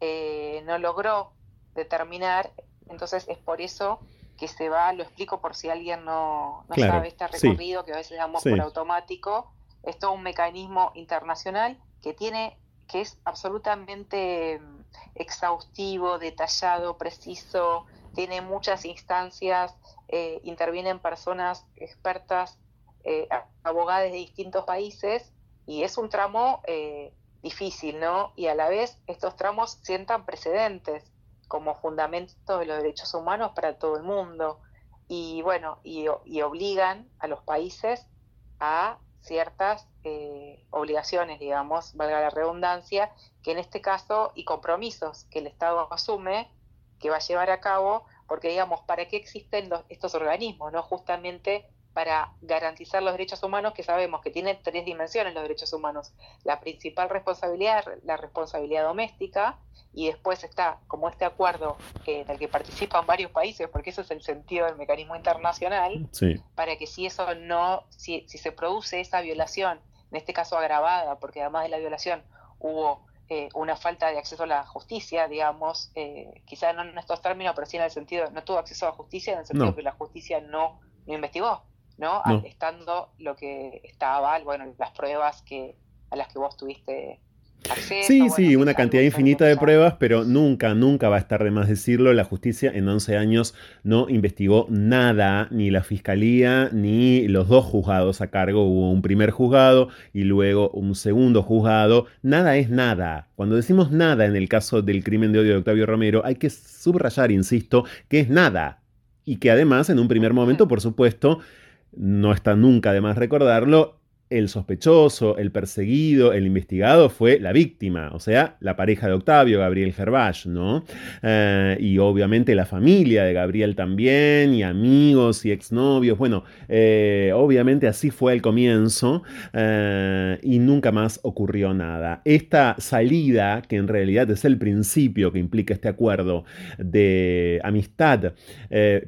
eh, no logró determinar, entonces es por eso que se va, lo explico por si alguien no, sabe este recorrido que a veces damos por automático, es todo un mecanismo internacional que tiene, que es absolutamente mm, exhaustivo, detallado, preciso, tiene muchas instancias, eh, intervienen personas expertas, eh, abogadas de distintos países y es un tramo eh, difícil, ¿no? Y a la vez estos tramos sientan precedentes como fundamento de los derechos humanos para todo el mundo. Y bueno, y, obligan a los países a ciertas eh, obligaciones, digamos, valga la redundancia, que en este caso, y compromisos que el Estado asume que va a llevar a cabo, porque digamos, ¿para qué existen estos organismos? ¿no? Justamente para garantizar los derechos humanos, que sabemos que tiene tres dimensiones los derechos humanos. La principal responsabilidad, la responsabilidad doméstica, y después está como este acuerdo en el que participan varios países, porque eso es el sentido del mecanismo internacional, para que si eso no, si, se produce esa violación, en este caso agravada, porque además de la violación hubo eh, una falta de acceso a la justicia, digamos, eh, quizá no en estos términos, pero sí en el sentido, no tuvo acceso a la justicia, en el sentido que la justicia no, no investigó. ¿No? Estando lo que estaba, bueno, las pruebas que a las que vos tuviste Acceso, sí, sí, una cantidad infinita de pruebas, pero nunca, nunca va a estar de más decirlo. La justicia en 11 años no investigó nada, ni la fiscalía, ni los dos juzgados a cargo. Hubo un primer juzgado y luego un segundo juzgado. Nada es nada. Cuando decimos nada en el caso del crimen de odio de Octavio Romero, hay que subrayar, insisto, que es nada. Y que además, en un primer momento, por supuesto, no está nunca de más recordarlo, el sospechoso, el perseguido, el investigado fue la víctima, o sea, la pareja de Octavio, Gabriel Gervach, ¿no? Eh, y obviamente la familia de Gabriel también, y amigos y exnovios. Bueno, eh, obviamente así fue el comienzo eh, y nunca más ocurrió nada. Esta salida, que en realidad es el principio que implica este acuerdo de amistad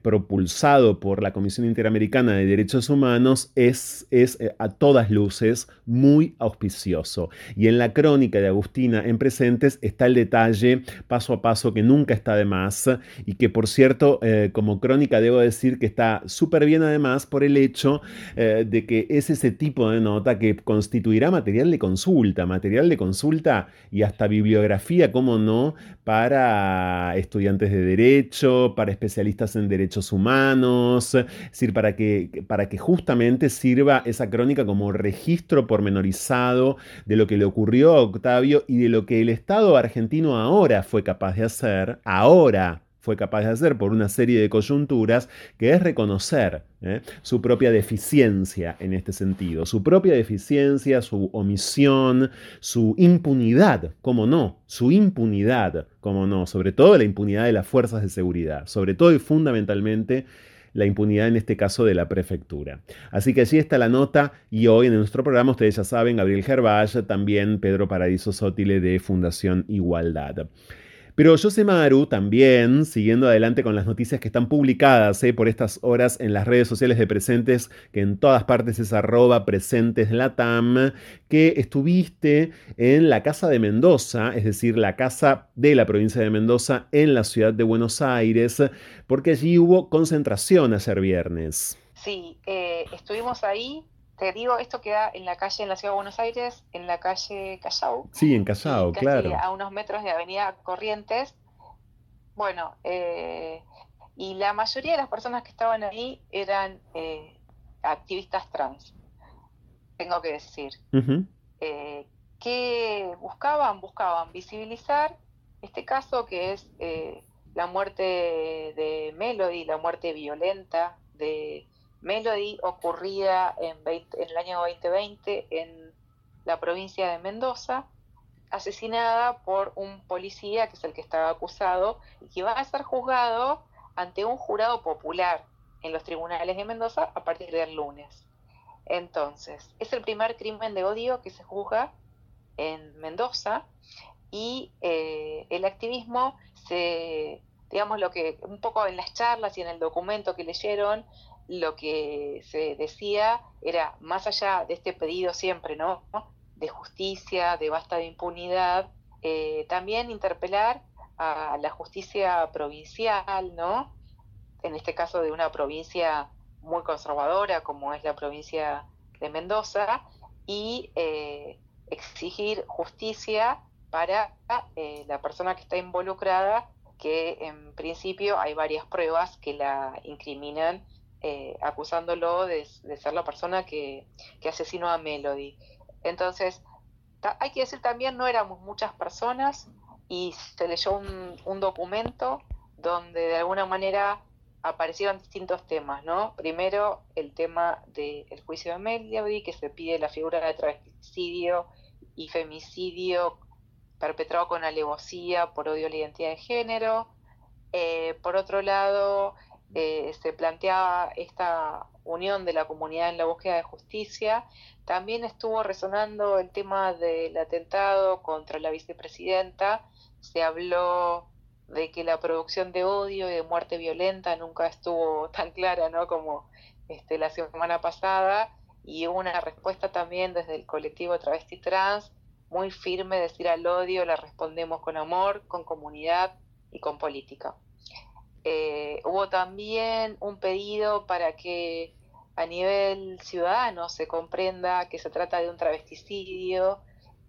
propulsado por la Comisión Interamericana de Derechos Humanos, es, es a todas luces muy auspicioso. Y en la crónica de Agustina en Presentes está el detalle paso a paso que nunca está de más y que por cierto eh, como crónica debo decir que está súper bien además por el hecho eh, de que es ese tipo de nota que constituirá material de consulta, material de consulta y hasta bibliografía, como no, para estudiantes de derecho, para especialistas en derechos humanos, es decir, para que, para que justamente sirva esa crónica como registro pormenorizado de lo que le ocurrió a Octavio y de lo que el Estado argentino ahora fue capaz de hacer, ahora fue capaz de hacer por una serie de coyunturas, que es reconocer ¿eh? su propia deficiencia en este sentido, su propia deficiencia, su omisión, su impunidad, como no, su impunidad, como no, sobre todo la impunidad de las fuerzas de seguridad, sobre todo y fundamentalmente la impunidad en este caso de la prefectura. Así que allí está la nota y hoy en nuestro programa, ustedes ya saben, Gabriel Gervach, también Pedro Paradiso Sótile de Fundación Igualdad. Pero Maru también, siguiendo adelante con las noticias que están publicadas eh, por estas horas en las redes sociales de Presentes, que en todas partes es arroba presentes latam, que estuviste en la Casa de Mendoza, es decir, la Casa de la provincia de Mendoza en la ciudad de Buenos Aires, porque allí hubo concentración ayer viernes. Sí, eh, estuvimos ahí te digo, esto queda en la calle, en la ciudad de Buenos Aires, en la calle Callao. Sí, en Callao, claro. A unos metros de Avenida Corrientes. Bueno, eh, y la mayoría de las personas que estaban ahí eran eh, activistas trans, tengo que decir. Eh, ¿Qué buscaban? Buscaban visibilizar este caso que es la muerte de Melody, la muerte violenta de Melody ocurría en, el año 2020 en la provincia de Mendoza, asesinada por un policía que es el que estaba acusado y que va a ser juzgado ante un jurado popular en los tribunales de Mendoza a partir del lunes. Entonces, es el primer crimen de odio que se juzga en Mendoza y eh, el activismo se, digamos, lo que un poco en las charlas y en el documento que leyeron, lo que se decía era, más allá de este pedido siempre, ¿no? De justicia, de basta de impunidad, eh, también interpelar a la justicia provincial, ¿no? En este caso de una provincia muy conservadora como es la provincia de Mendoza, y eh, exigir justicia para eh, la persona que está involucrada, que en principio hay varias pruebas que la incriminan eh, acusándolo de, ser la persona que, asesinó a Melody. Entonces, hay que decir también, no éramos muchas personas y se leyó un, documento donde de alguna manera aparecieron distintos temas, ¿no? Primero, el tema del juicio de Melody, que se pide la figura de travesticidio y femicidio perpetrado con alevosía por odio a la identidad de género. Eh, por otro lado, eh, se planteaba esta unión de la comunidad en la búsqueda de justicia. También estuvo resonando el tema del atentado contra la vicepresidenta. Se habló de que la producción de odio y de muerte violenta nunca estuvo tan clara ¿no? como este, la semana pasada y hubo una respuesta también desde el colectivo Travesti Trans muy firme, decir al odio la respondemos con amor, con comunidad y con política. Eh, hubo también un pedido para que a nivel ciudadano se comprenda que se trata de un travesticidio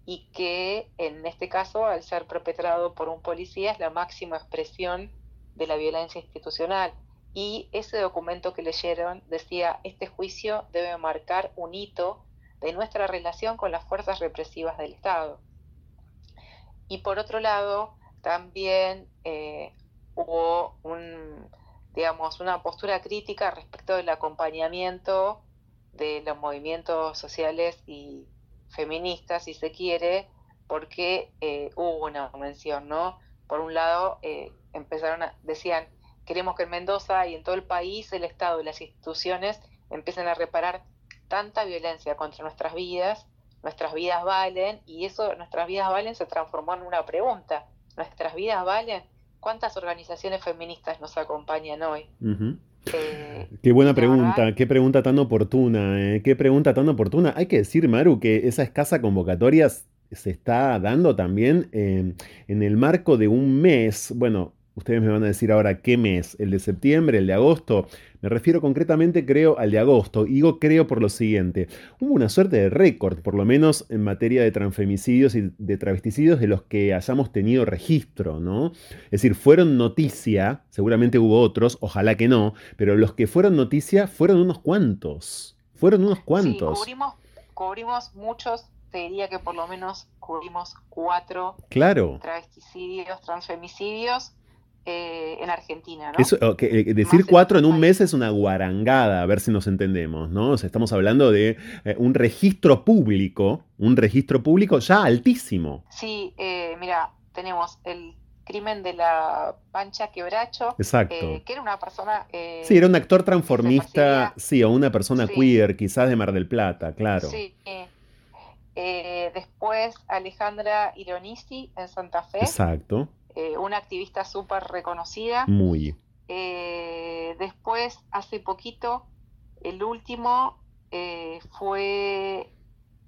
y que en este caso, al ser perpetrado por un policía, es la máxima expresión de la violencia institucional. Y ese documento que leyeron decía, este juicio debe marcar un hito de nuestra relación con las fuerzas represivas del Estado. Y por otro lado, también eh, hubo un, digamos, una postura crítica respecto del acompañamiento de los movimientos sociales y feministas, si se quiere, porque eh, hubo una mención, ¿no? Por un lado, eh, empezaron a, decían, queremos que en Mendoza y en todo el país el Estado y las instituciones empiecen a reparar tanta violencia contra nuestras vidas, nuestras vidas valen, y eso, nuestras vidas valen, se transformó en una pregunta. ¿Nuestras vidas valen? ¿Cuántas organizaciones feministas nos acompañan hoy? Eh, qué buena pregunta, qué pregunta tan oportuna, eh, qué pregunta tan oportuna. Hay que decir, Maru, que esa escasa convocatoria se está dando también en el marco de un mes, bueno, Ustedes me van a decir ahora qué mes, el de septiembre, el de agosto. Me refiero concretamente, creo, al de agosto. Y digo creo por lo siguiente. Hubo una suerte de récord, por lo menos en materia de transfemicidios y de travesticidios, de los que hayamos tenido registro, ¿no? Es decir, fueron noticia, seguramente hubo otros, ojalá que no, pero los que fueron noticia fueron unos cuantos. Fueron unos cuantos. Sí, cubrimos, cubrimos muchos te diría que por lo menos cubrimos cuatro claro. travesticidios, transfemicidios, eh, en Argentina. ¿no? Eso, eh, decir cuatro en un mes es una guarangada, a ver si nos entendemos, ¿no? estamos hablando de eh, un registro público, un registro público ya altísimo. Sí, mira, tenemos el crimen de la Pancha Quebracho, Exacto. que era una persona... sí, era un actor transformista, sí, o una persona queer, quizás de Mar del Plata, claro. Sí. después Alejandra Ironisti en Santa Fe. Exacto. Eh, una activista súper reconocida. Muy. Eh, después, hace poquito, el último eh, fue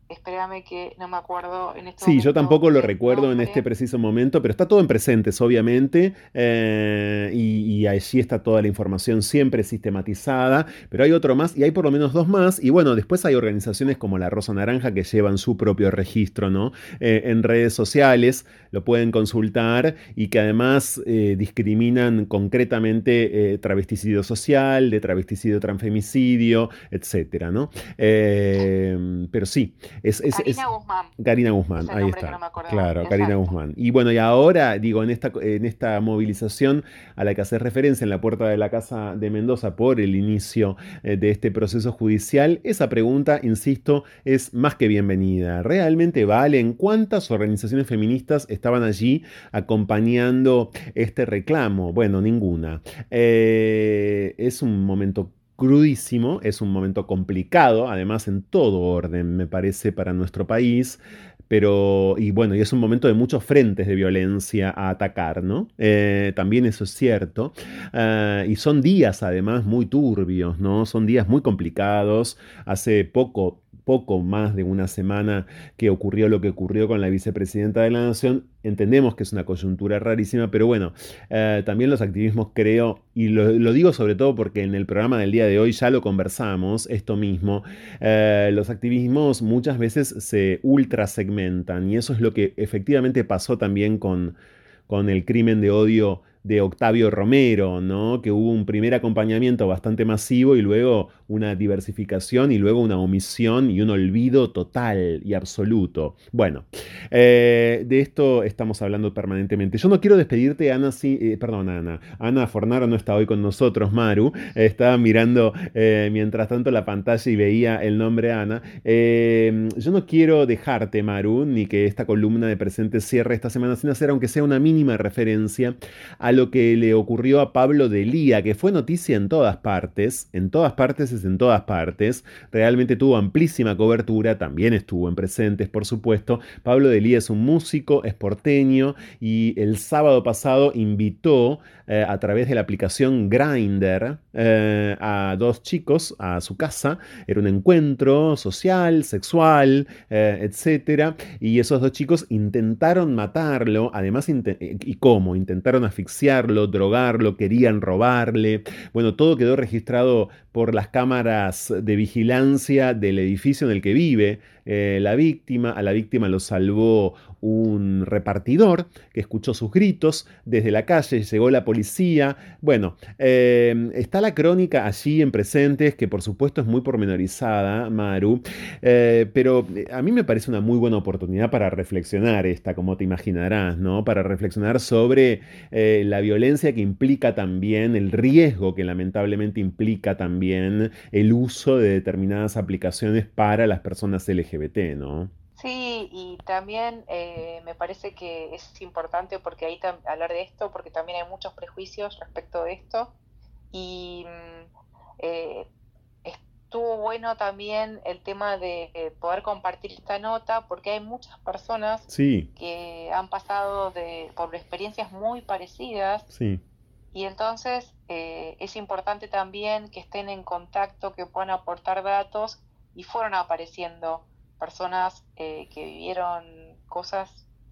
Espérame que no me acuerdo en este Sí, yo tampoco lo recuerdo en este preciso momento, pero está todo en presentes, obviamente, eh, y, allí está toda la información siempre sistematizada, pero hay otro más, y hay por lo menos dos más, y bueno, después hay organizaciones como la Rosa Naranja que llevan su propio registro, ¿no? Eh, en redes sociales, lo pueden consultar, y que además eh, discriminan concretamente travesticidio social, de travesticidio transfemicidio, etcétera, ¿no? pero sí. Karina Guzmán. Karina Guzmán, ahí está. claro, Karina Guzmán. Y bueno, y ahora, digo, en esta, en esta movilización a la que hace referencia en la puerta de la Casa de Mendoza por el inicio eh, de este proceso judicial, esa pregunta, insisto, es más que bienvenida. ¿Realmente valen cuántas organizaciones feministas estaban allí acompañando este reclamo? Bueno, ninguna. Eh, es un momento crudísimo, es un momento complicado, además en todo orden, me parece, para nuestro país, pero, y bueno, y es un momento de muchos frentes de violencia a atacar, ¿no? Eh, también eso es cierto. Ah, y son días, además, muy turbios, ¿no? Son días muy complicados. Hace poco poco más de una semana que ocurrió lo que ocurrió con la vicepresidenta de la Nación. Entendemos que es una coyuntura rarísima, pero bueno, eh, también los activismos creo, y lo, digo sobre todo porque en el programa del día de hoy ya lo conversamos, esto mismo, eh, los activismos muchas veces se ultra segmentan y eso es lo que efectivamente pasó también con, con el crimen de odio de Octavio Romero, ¿no? que hubo un primer acompañamiento bastante masivo y luego una diversificación y luego una omisión y un olvido total y absoluto. Bueno, eh, de esto estamos hablando permanentemente. Yo no quiero despedirte, Ana, sí, eh, perdón, Ana. Ana Fornaro no está hoy con nosotros, Maru. estaba mirando eh, mientras tanto la pantalla y veía el nombre Ana. yo no quiero dejarte, Maru, ni que esta columna de presente cierre esta semana sin hacer, aunque sea una mínima referencia a lo que le ocurrió a Pablo de Lía, que fue noticia en todas partes, en todas partes es en todas partes, realmente tuvo amplísima cobertura, también estuvo en presentes, por supuesto. Pablo de Lía es un músico, es porteño y el sábado pasado invitó eh, a través de la aplicación Grindr eh, a dos chicos a su casa. Era un encuentro social, sexual, eh, etc. Y esos dos chicos intentaron matarlo, además, ¿y cómo? Intentaron asfixiarlo, drogarlo, querían robarle. Bueno, todo quedó registrado por las cámaras de vigilancia del edificio en el que vive la víctima. A la víctima lo salvó un repartidor que escuchó sus gritos desde la calle, llegó la policía. Bueno, eh, está la crónica allí en presentes, que por supuesto es muy pormenorizada, Maru, eh, pero a mí me parece una muy buena oportunidad para reflexionar esta, como te imaginarás, ¿no? Para reflexionar sobre eh, la violencia que implica también, el riesgo que lamentablemente implica también el uso de determinadas aplicaciones para las personas LGBT, ¿no? Sí, y también eh, me parece que es importante porque ahí hablar de esto, porque también hay muchos prejuicios respecto de esto. Y mm, eh, estuvo bueno también el tema de eh, poder compartir esta nota, porque hay muchas personas que han pasado de, por experiencias muy parecidas. Y entonces es importante también que estén en contacto, que puedan aportar datos y fueron apareciendo personas eh, que vivieron cosas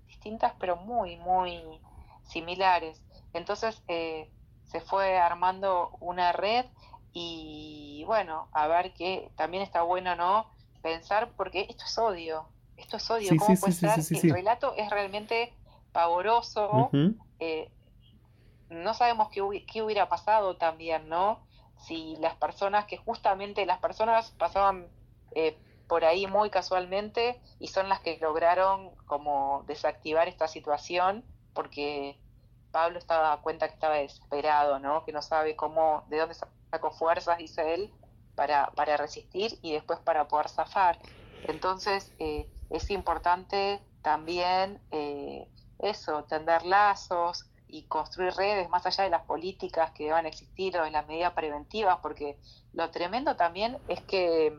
distintas pero muy, muy similares. Entonces eh, se fue armando una red y bueno, a ver que también está bueno, ¿no? Pensar, porque esto es odio, esto es odio, ¿cómo puede ser? el relato es realmente pavoroso, eh, no sabemos qué, qué hubiera pasado también, ¿no? Si las personas que justamente las personas pasaban eh, por ahí muy casualmente y son las que lograron como desactivar esta situación porque Pablo estaba a cuenta que estaba desesperado, ¿no? Que no sabe cómo, de dónde sacó fuerzas, dice él, para, para resistir y después para poder zafar. Entonces eh, es importante también eh, eso, tender lazos y construir redes más allá de las políticas que deban existir o de las medidas preventivas, porque lo tremendo también es que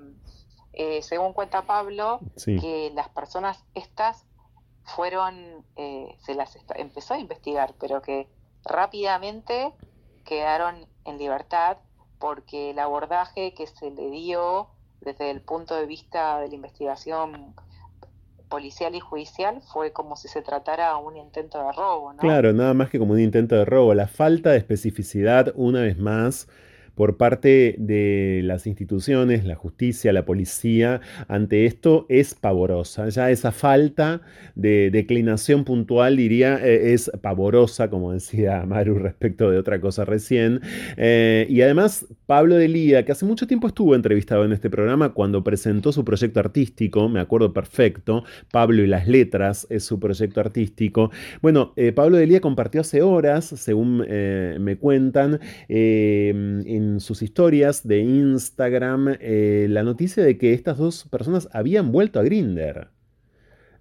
eh, según cuenta Pablo, que las personas estas fueron, eh, se las empezó a investigar, pero que rápidamente quedaron en libertad porque el abordaje que se le dio desde el punto de vista de la investigación policial y judicial fue como si se tratara un intento de robo. ¿no? Claro, nada más que como un intento de robo. La falta de especificidad, una vez más, por parte de las instituciones, la justicia, la policía, ante esto es pavorosa. Ya esa falta de declinación puntual, diría, eh, es pavorosa, como decía Maru respecto de otra cosa recién. Eh, y además, Pablo de Lía, que hace mucho tiempo estuvo entrevistado en este programa cuando presentó su proyecto artístico, me acuerdo perfecto, Pablo y las letras es su proyecto artístico. Bueno, eh, Pablo de Lía compartió hace horas, según me cuentan, en en sus historias de Instagram eh, la noticia de que estas dos personas habían vuelto a Grinder.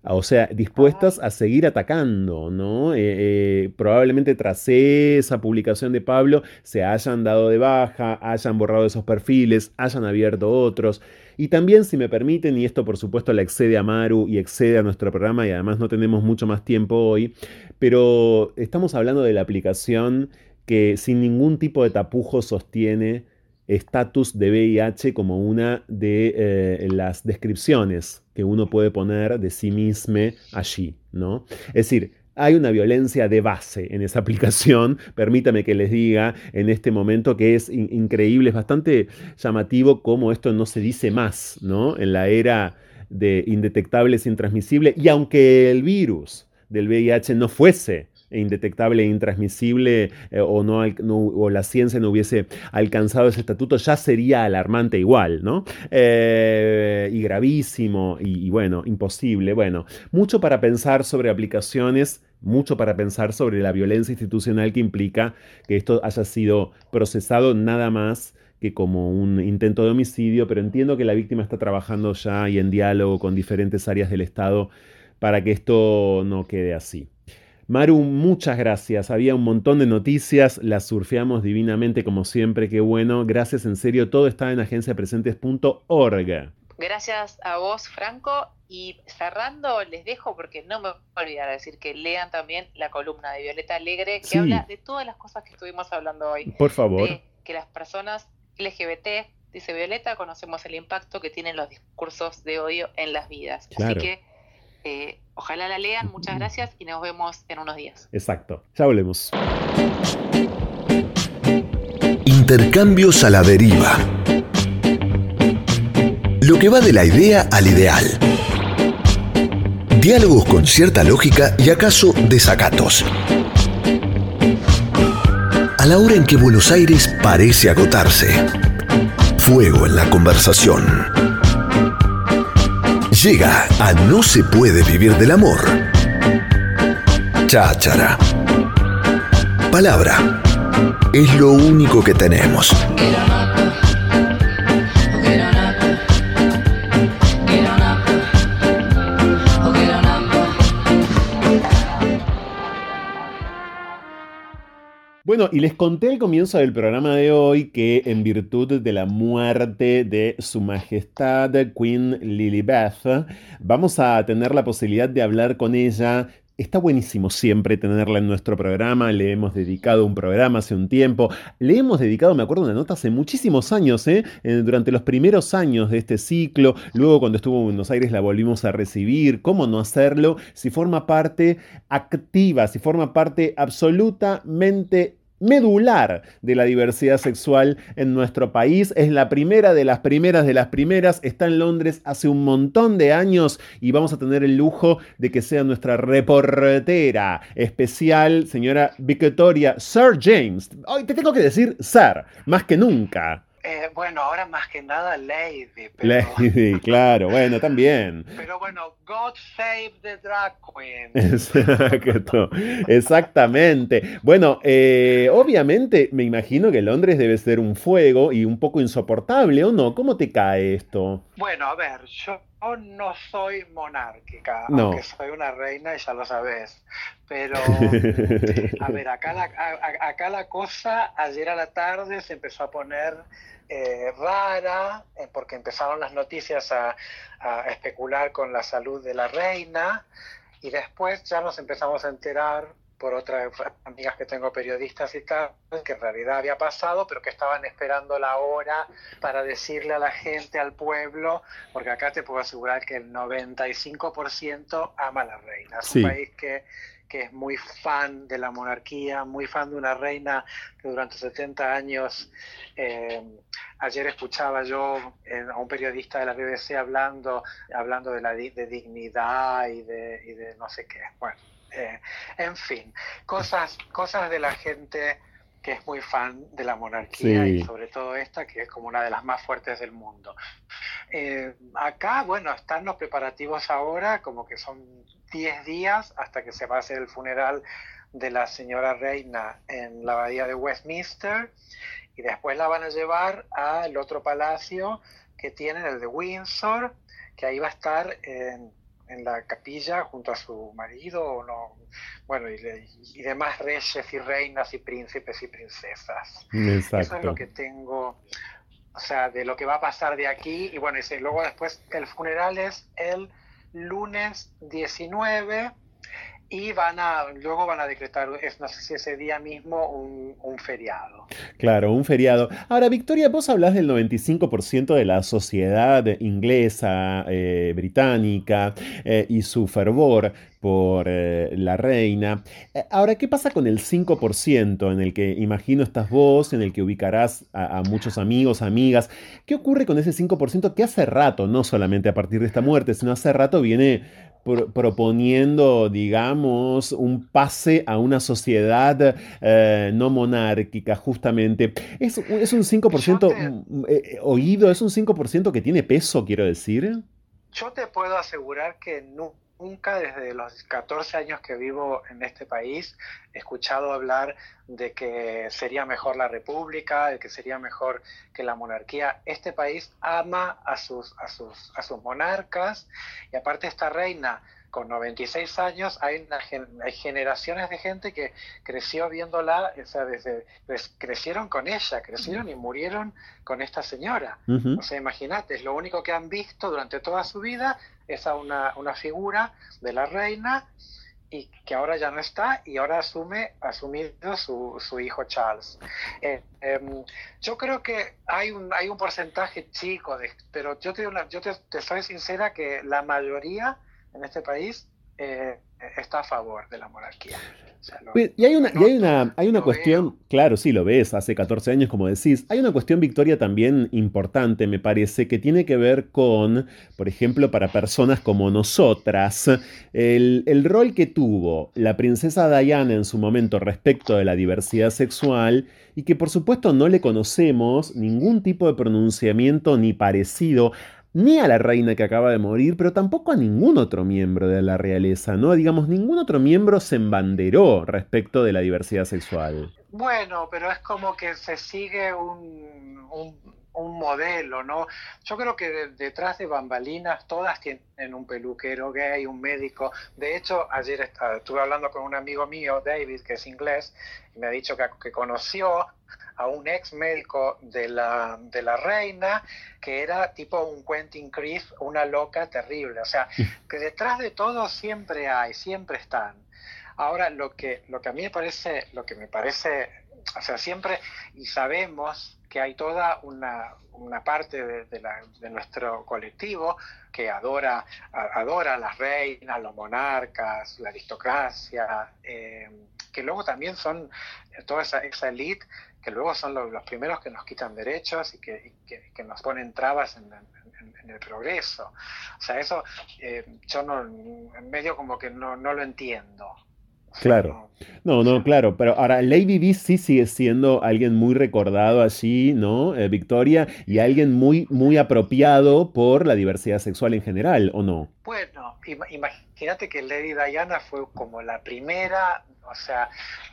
O sea, dispuestas a seguir atacando, ¿no? Eh, eh, probablemente tras esa publicación de Pablo se hayan dado de baja, hayan borrado esos perfiles, hayan abierto otros. Y también, si me permiten, y esto por supuesto le excede a Maru y excede a nuestro programa y además no tenemos mucho más tiempo hoy, pero estamos hablando de la aplicación que sin ningún tipo de tapujo sostiene estatus de VIH como una de eh, las descripciones que uno puede poner de sí mismo allí, ¿no? Es decir, hay una violencia de base en esa aplicación, permítame que les diga en este momento que es increíble, es bastante llamativo cómo esto no se dice más, ¿no? En la era de indetectables, intransmisible, y aunque el virus del VIH no fuese indetectable e intransmisible eh, o, no, o la ciencia no hubiese alcanzado ese estatuto, ya sería alarmante igual, ¿no? Eh, y gravísimo y, bueno, imposible. Bueno, mucho para pensar sobre aplicaciones mucho para pensar sobre la violencia institucional que implica que esto haya sido procesado nada más que como un intento de homicidio, pero entiendo que la víctima está trabajando ya y en diálogo con diferentes áreas del Estado para que esto no quede así. Maru, muchas gracias. Había un montón de noticias, las surfeamos divinamente como siempre, qué bueno. Gracias en serio, todo está en agenciapresentes.org. Gracias a vos, Franco. Y cerrando, les dejo, porque no me voy a olvidar de decir que lean también la columna de Violeta Alegre, que habla de todas las cosas que estuvimos hablando hoy. Por favor. que las personas LGBT, dice Violeta, conocemos el impacto que tienen los discursos de odio en las vidas. Así que eh, ojalá la lean, muchas gracias y nos vemos en unos días. Exacto, ya volvemos. Intercambios a la deriva. Lo que va de la idea al ideal. Diálogos con cierta lógica y acaso desacatos. A la hora en que Buenos Aires parece agotarse. Fuego en la conversación. Llega a No se puede vivir del amor. Cháchara. Palabra. Es lo único que tenemos. Y les conté al comienzo del programa de hoy que en virtud de la muerte de Su Majestad Queen Lilibeth, vamos a tener la posibilidad de hablar con ella. Está buenísimo siempre tenerla en nuestro programa, le hemos dedicado un programa hace un tiempo, le hemos dedicado, me acuerdo, una nota hace muchísimos años, ¿eh? durante los primeros años de este ciclo, luego cuando estuvo en Buenos Aires la volvimos a recibir, ¿cómo no hacerlo? Si forma parte activa, si forma parte absolutamente medular de la diversidad sexual en nuestro país. Es la primera de las primeras de las primeras. Está en Londres hace un montón de años y vamos a tener el lujo de que sea nuestra reportera especial, señora Victoria Sir James. Hoy te tengo que decir Sir, más que nunca. Eh, bueno, ahora más que nada Lady. Lady, claro, bueno, también. Pero bueno, God save the drag queen. Exacto, exactamente. Bueno, eh, obviamente me imagino que Londres debe ser un fuego y un poco insoportable, ¿o no? ¿Cómo te cae esto? Bueno, a ver, yo no soy monárquica, aunque soy una reina y ya lo sabes. Pero, a ver, acá la, acá la cosa, ayer a la tarde se empezó a poner eh, rara, eh, porque empezaron las noticias a, especular con la salud de la reina, y después ya nos empezamos a enterar por otras amigas que tengo periodistas y tal, que en realidad había pasado, pero que estaban esperando la hora para decirle a la gente, al pueblo, porque acá te puedo asegurar que el 95% ama a la reina. Es un país que que es muy fan de la monarquía, muy fan de una reina que durante 70 años, eh, ayer escuchaba yo a un periodista de la BBC hablando, hablando de la de dignidad y de, y de no sé qué. Bueno, eh, en fin, cosas, cosas de la gente que es muy fan de la monarquía y sobre todo esta, que es como una de las más fuertes del mundo. Eh, acá, bueno, están los preparativos ahora, como que son 10 días hasta que se va a hacer el funeral de la señora reina en la abadía de Westminster y después la van a llevar al otro palacio que tienen, el de Windsor, que ahí va a estar en, la capilla junto a su marido, no, bueno, y, demás reyes y reinas y príncipes y princesas. Eso es lo que tengo, o sea, de lo que va a pasar de aquí. Y bueno, y luego después el funeral es el lunes 19 y van a, luego van a decretar, no sé si ese día mismo, un, feriado. Claro, un feriado. Ahora, Victoria, vos hablas del 95% de la sociedad inglesa, eh, británica, eh, y su fervor por eh, la reina. Ahora, ¿qué pasa con el 5% en el que imagino estás vos, en el que ubicarás a, muchos amigos, amigas? ¿Qué ocurre con ese 5% que hace rato, no solamente a partir de esta muerte, sino hace rato viene proponiendo, digamos, un pase a una sociedad eh, no monárquica, justamente. Es, es un 5% mm, eh, oído, es un 5% que tiene peso, quiero decir. Yo te puedo asegurar que no, nunca desde los 14 años que vivo en este país he escuchado hablar de que sería mejor la república, de que sería mejor que la monarquía. Este país ama a sus, a sus, a sus monarcas y aparte esta reina con 96 años hay, hay generaciones de gente que creció viéndola, o sea, desde, pues, crecieron con ella, crecieron y murieron con esta señora. O sea, imagínate, es lo único que han visto durante toda su vida, es a una, una figura de la reina y que ahora ya no está y ahora asume asumido su, su hijo Charles. Eh, em, yo creo que hay un, hay un porcentaje chico, de, pero yo, te, yo te, te soy sincera que la mayoría en este país eh, está a favor de la monarquía. y hay una, hay una, hay una cuestión, claro, sí, lo ves, hace 14 años, como decís, hay una cuestión, Victoria, también importante, me parece, que tiene que ver con, por ejemplo, para personas como nosotras, el, el rol que tuvo la princesa Diana en su momento respecto de la diversidad sexual y que por supuesto no le conocemos ningún tipo de pronunciamiento ni parecido ni a la reina que acaba de morir, pero tampoco a ningún otro miembro de la realeza, ¿no? Digamos, ningún otro miembro se embanderó respecto de la diversidad sexual. Bueno, pero es como que se sigue un, un, modelo, ¿no? Yo creo que detrás de bambalinas todas tienen un peluquero gay, un médico. De hecho, ayer estuve hablando con un amigo mío, David, que es inglés, y me ha dicho que conoció a un ex médico de la, de la reina que era tipo un Quentin Criff, una loca terrible. O sea, que detrás de todo siempre hay, siempre están. Ahora, lo que, lo que a mí me parece, lo que me parece, o sea, siempre, y sabemos que hay toda una, una parte de, nuestro colectivo que adora, adora a las reinas, los monarcas, la aristocracia, eh, que luego también son toda esa, esa elite que luego son los, primeros que nos quitan derechos y que, nos ponen trabas en, el progreso. O sea, eso eh, yo no, en medio como que no, no lo entiendo. Claro. No, no, claro, pero ahora Lady B sí sigue siendo alguien muy recordado allí, ¿no? Eh, Victoria, y alguien muy, muy apropiado por la diversidad sexual en general, ¿o no? Bueno, imagínate que Lady Diana fue como la primera, o sea,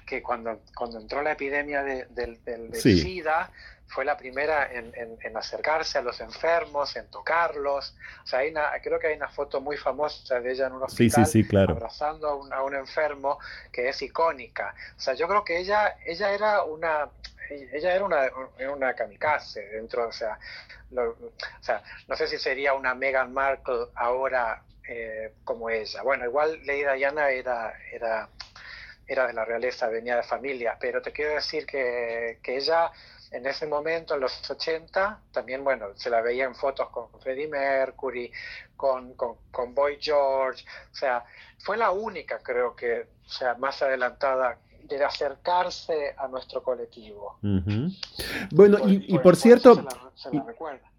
que cuando, cuando entró la epidemia de, del SIDA, fue la primera en, acercarse a los enfermos, en tocarlos. O sea, hay creo que hay una foto muy famosa de ella en un hospital abrazando a un, enfermo que es icónica. O sea, yo creo que ella, ella era una ella era una, una kamikaze dentro, o sea, o sea, no sé si sería una Meghan Markle ahora eh, como ella. Bueno, igual Lady Diana era, era, era de la realeza, venía de familia, pero te quiero decir que, que ella en ese momento, en los 80, también, bueno, se la veía en fotos con Freddie Mercury, con, con, Boy George, o sea, fue la única, creo que, sea, más adelantada de acercarse a nuestro colectivo. Bueno, y, por cierto,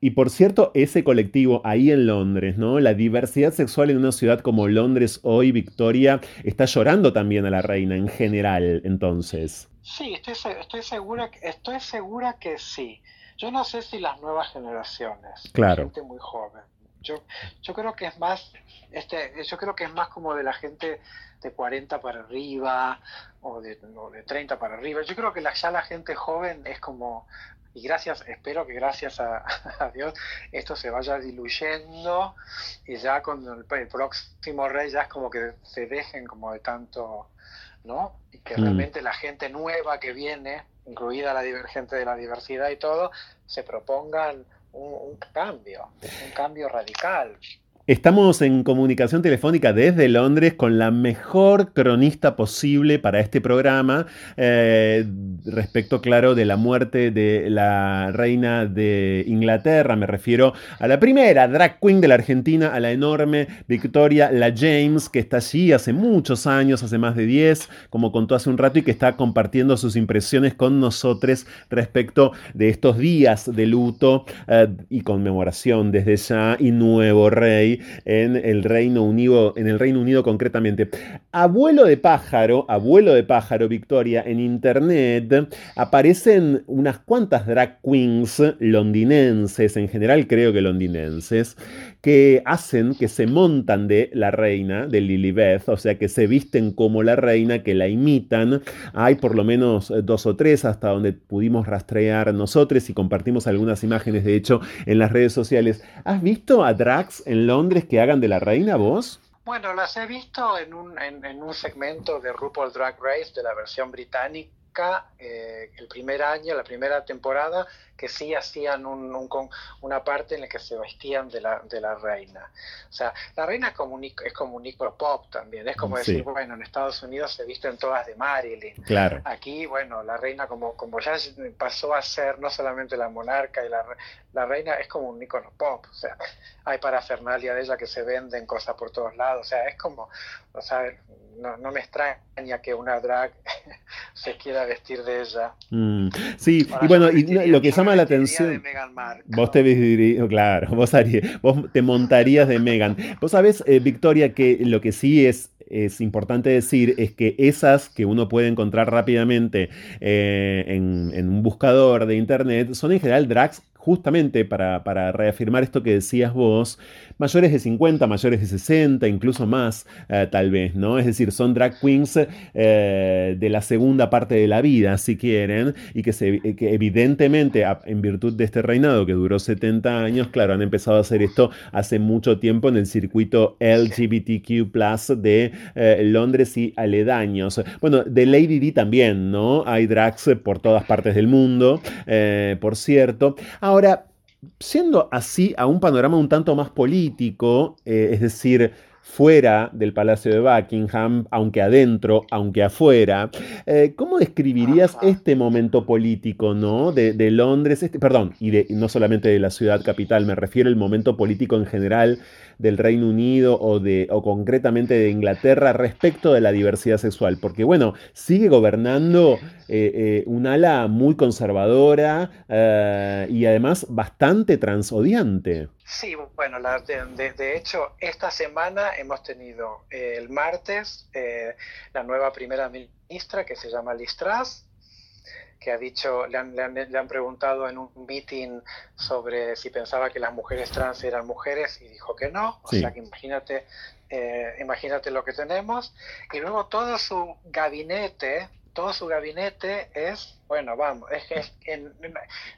y, por cierto, ese colectivo ahí en Londres, ¿no? La diversidad sexual en una ciudad como Londres hoy, Victoria, está llorando también a la reina en general, entonces. Sí, estoy, estoy, segura, estoy segura que sí. Yo no sé si las nuevas generaciones, claro. gente muy joven. Yo, yo creo que es más, este, yo creo que es más como de la gente de 40 para arriba o de, de 30 para arriba. Yo creo que la, ya la gente joven es como, y gracias, espero que gracias a, Dios esto se vaya diluyendo y ya con el, el, próximo rey ya es como que se dejen como de tanto ¿no? Y que mm. realmente la gente nueva que viene, incluida la divergente de la diversidad y todo, se propongan un cambio, un cambio radical. Estamos en comunicación telefónica desde Londres con la mejor cronista posible para este programa eh, respecto, claro, de la muerte de la reina de Inglaterra. Me refiero a la primera drag queen de la Argentina, a la enorme Victoria La James, que está allí hace muchos años, hace más de 10, como contó hace un rato, y que está compartiendo sus impresiones con nosotros respecto de estos días de luto eh, y conmemoración desde ya y nuevo rey en el Reino Unido, en el Reino Unido concretamente. Abuelo de pájaro, abuelo de pájaro, Victoria, en internet aparecen unas cuantas drag queens londinenses, en general creo que londinenses, que hacen, que se montan de la reina, de Lilibeth, o sea, que se visten como la reina, que la imitan. Hay por lo menos dos o tres hasta donde pudimos rastrear nosotros y compartimos algunas imágenes, de hecho, en las redes sociales. ¿Has visto a drags en Londres que hagan de la reina vos? Bueno, las he visto en un, en un segmento de RuPaul Drag Race de la versión británica eh, el primer año, la primera temporada, que sí hacían un, una parte en la que se vestían de la, de la reina. O sea, la reina es como un, es como un icono pop también, es como decir, bueno, en Estados Unidos se visten todas de Marilyn. Claro. Aquí, bueno, la reina como, como ya pasó a ser no solamente la monarca y la, la reina, es como un icono pop. O sea, hay parafernalia de ella que se venden cosas por todos lados. O sea, es como, o sea, no, no me extraña que una drag se quiera vestir de ella. Mm, sí, y bueno, y lo que llama la atención. Vos te vestirías, claro, vos, harías, vos te montarías de Megan. Vos sabés, eh, Victoria, que lo que sí es es importante decir es que esas que uno puede encontrar rápidamente eh, en, un buscador de internet son en general drags justamente para, reafirmar esto que decías vos, mayores de 50, mayores de 60, incluso más, eh, tal vez, ¿no? Es decir, son drag queens eh, de la segunda parte de la vida, si quieren, y que, se, que evidentemente, en virtud de este reinado que duró 70 años, claro, han empezado a hacer esto hace mucho tiempo en el circuito LGBTQ de eh, Londres y aledaños. Bueno, de Lady D también, ¿no? Hay drags por todas partes del mundo, por cierto. Ahora, siendo así a un panorama un tanto más político, eh, es decir, fuera del Palacio de Buckingham, aunque adentro, aunque afuera. Eh, ¿Cómo describirías este momento político, ¿no? De, Londres, este, perdón, y, de, no solamente de la ciudad capital, me refiero al momento político en general del Reino Unido o, de, o concretamente de Inglaterra respecto de la diversidad sexual, porque bueno, sigue gobernando eh, eh, un ala muy conservadora y además bastante transodiante. Sí, bueno, de, hecho, esta semana hemos tenido eh, el martes eh, la nueva primera ministra que se llama Liz Truss, que ha dicho, le han, preguntado en un meeting sobre si pensaba que las mujeres trans eran mujeres y dijo que no, o sea que imagínate, eh, imagínate lo que tenemos. Y luego todo su gabinete, todo su gabinete es, bueno, vamos, es que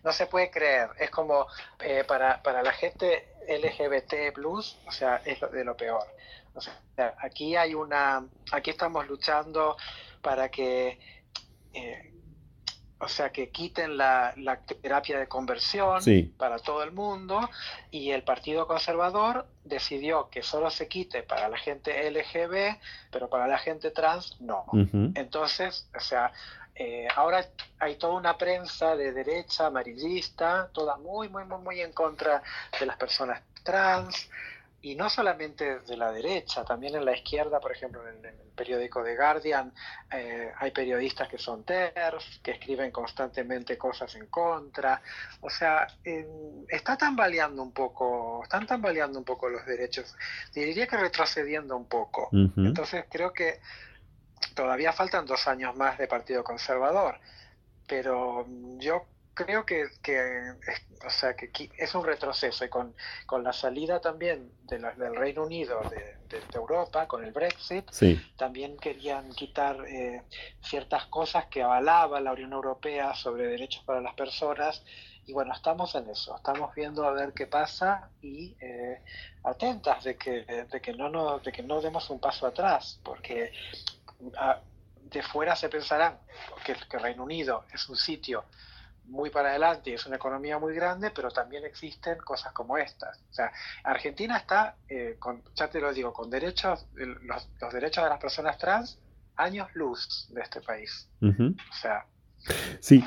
no se puede creer, es como eh, para, para la gente LGBT plus, o sea, es de lo peor. O sea, aquí hay una, aquí estamos luchando para que, eh, o sea, que quiten la, la terapia de conversión para todo el mundo y el Partido Conservador decidió que solo se quite para la gente LGB, pero para la gente trans no. Entonces, o sea, eh, ahora hay toda una prensa de derecha amarillista, toda muy, muy, muy, muy en contra de las personas trans, y no solamente de la derecha, también en la izquierda, por ejemplo, en, el periódico The Guardian, eh, hay periodistas que son TERF, que escriben constantemente cosas en contra. O sea, está tambaleando un poco, están tambaleando un poco los derechos. Diría que retrocediendo un poco. Entonces creo que todavía faltan dos años más de Partido Conservador, pero yo creo que, o sea, que es un retroceso y con, la salida también del Reino Unido de, Europa, con el Brexit, también querían quitar eh, ciertas cosas que avalaba la Unión Europea sobre derechos para las personas. Y bueno, estamos en eso, estamos viendo a ver qué pasa y eh, atentas de que, de, que no, no, de que no demos un paso atrás, porque de fuera se pensarán que, el Reino Unido es un sitio muy para adelante y es una economía muy grande, pero también existen cosas como estas. O sea, Argentina está, eh, con, ya te lo digo, con derechos, los, los, derechos de las personas trans, años luz de este país. O sea, Sí.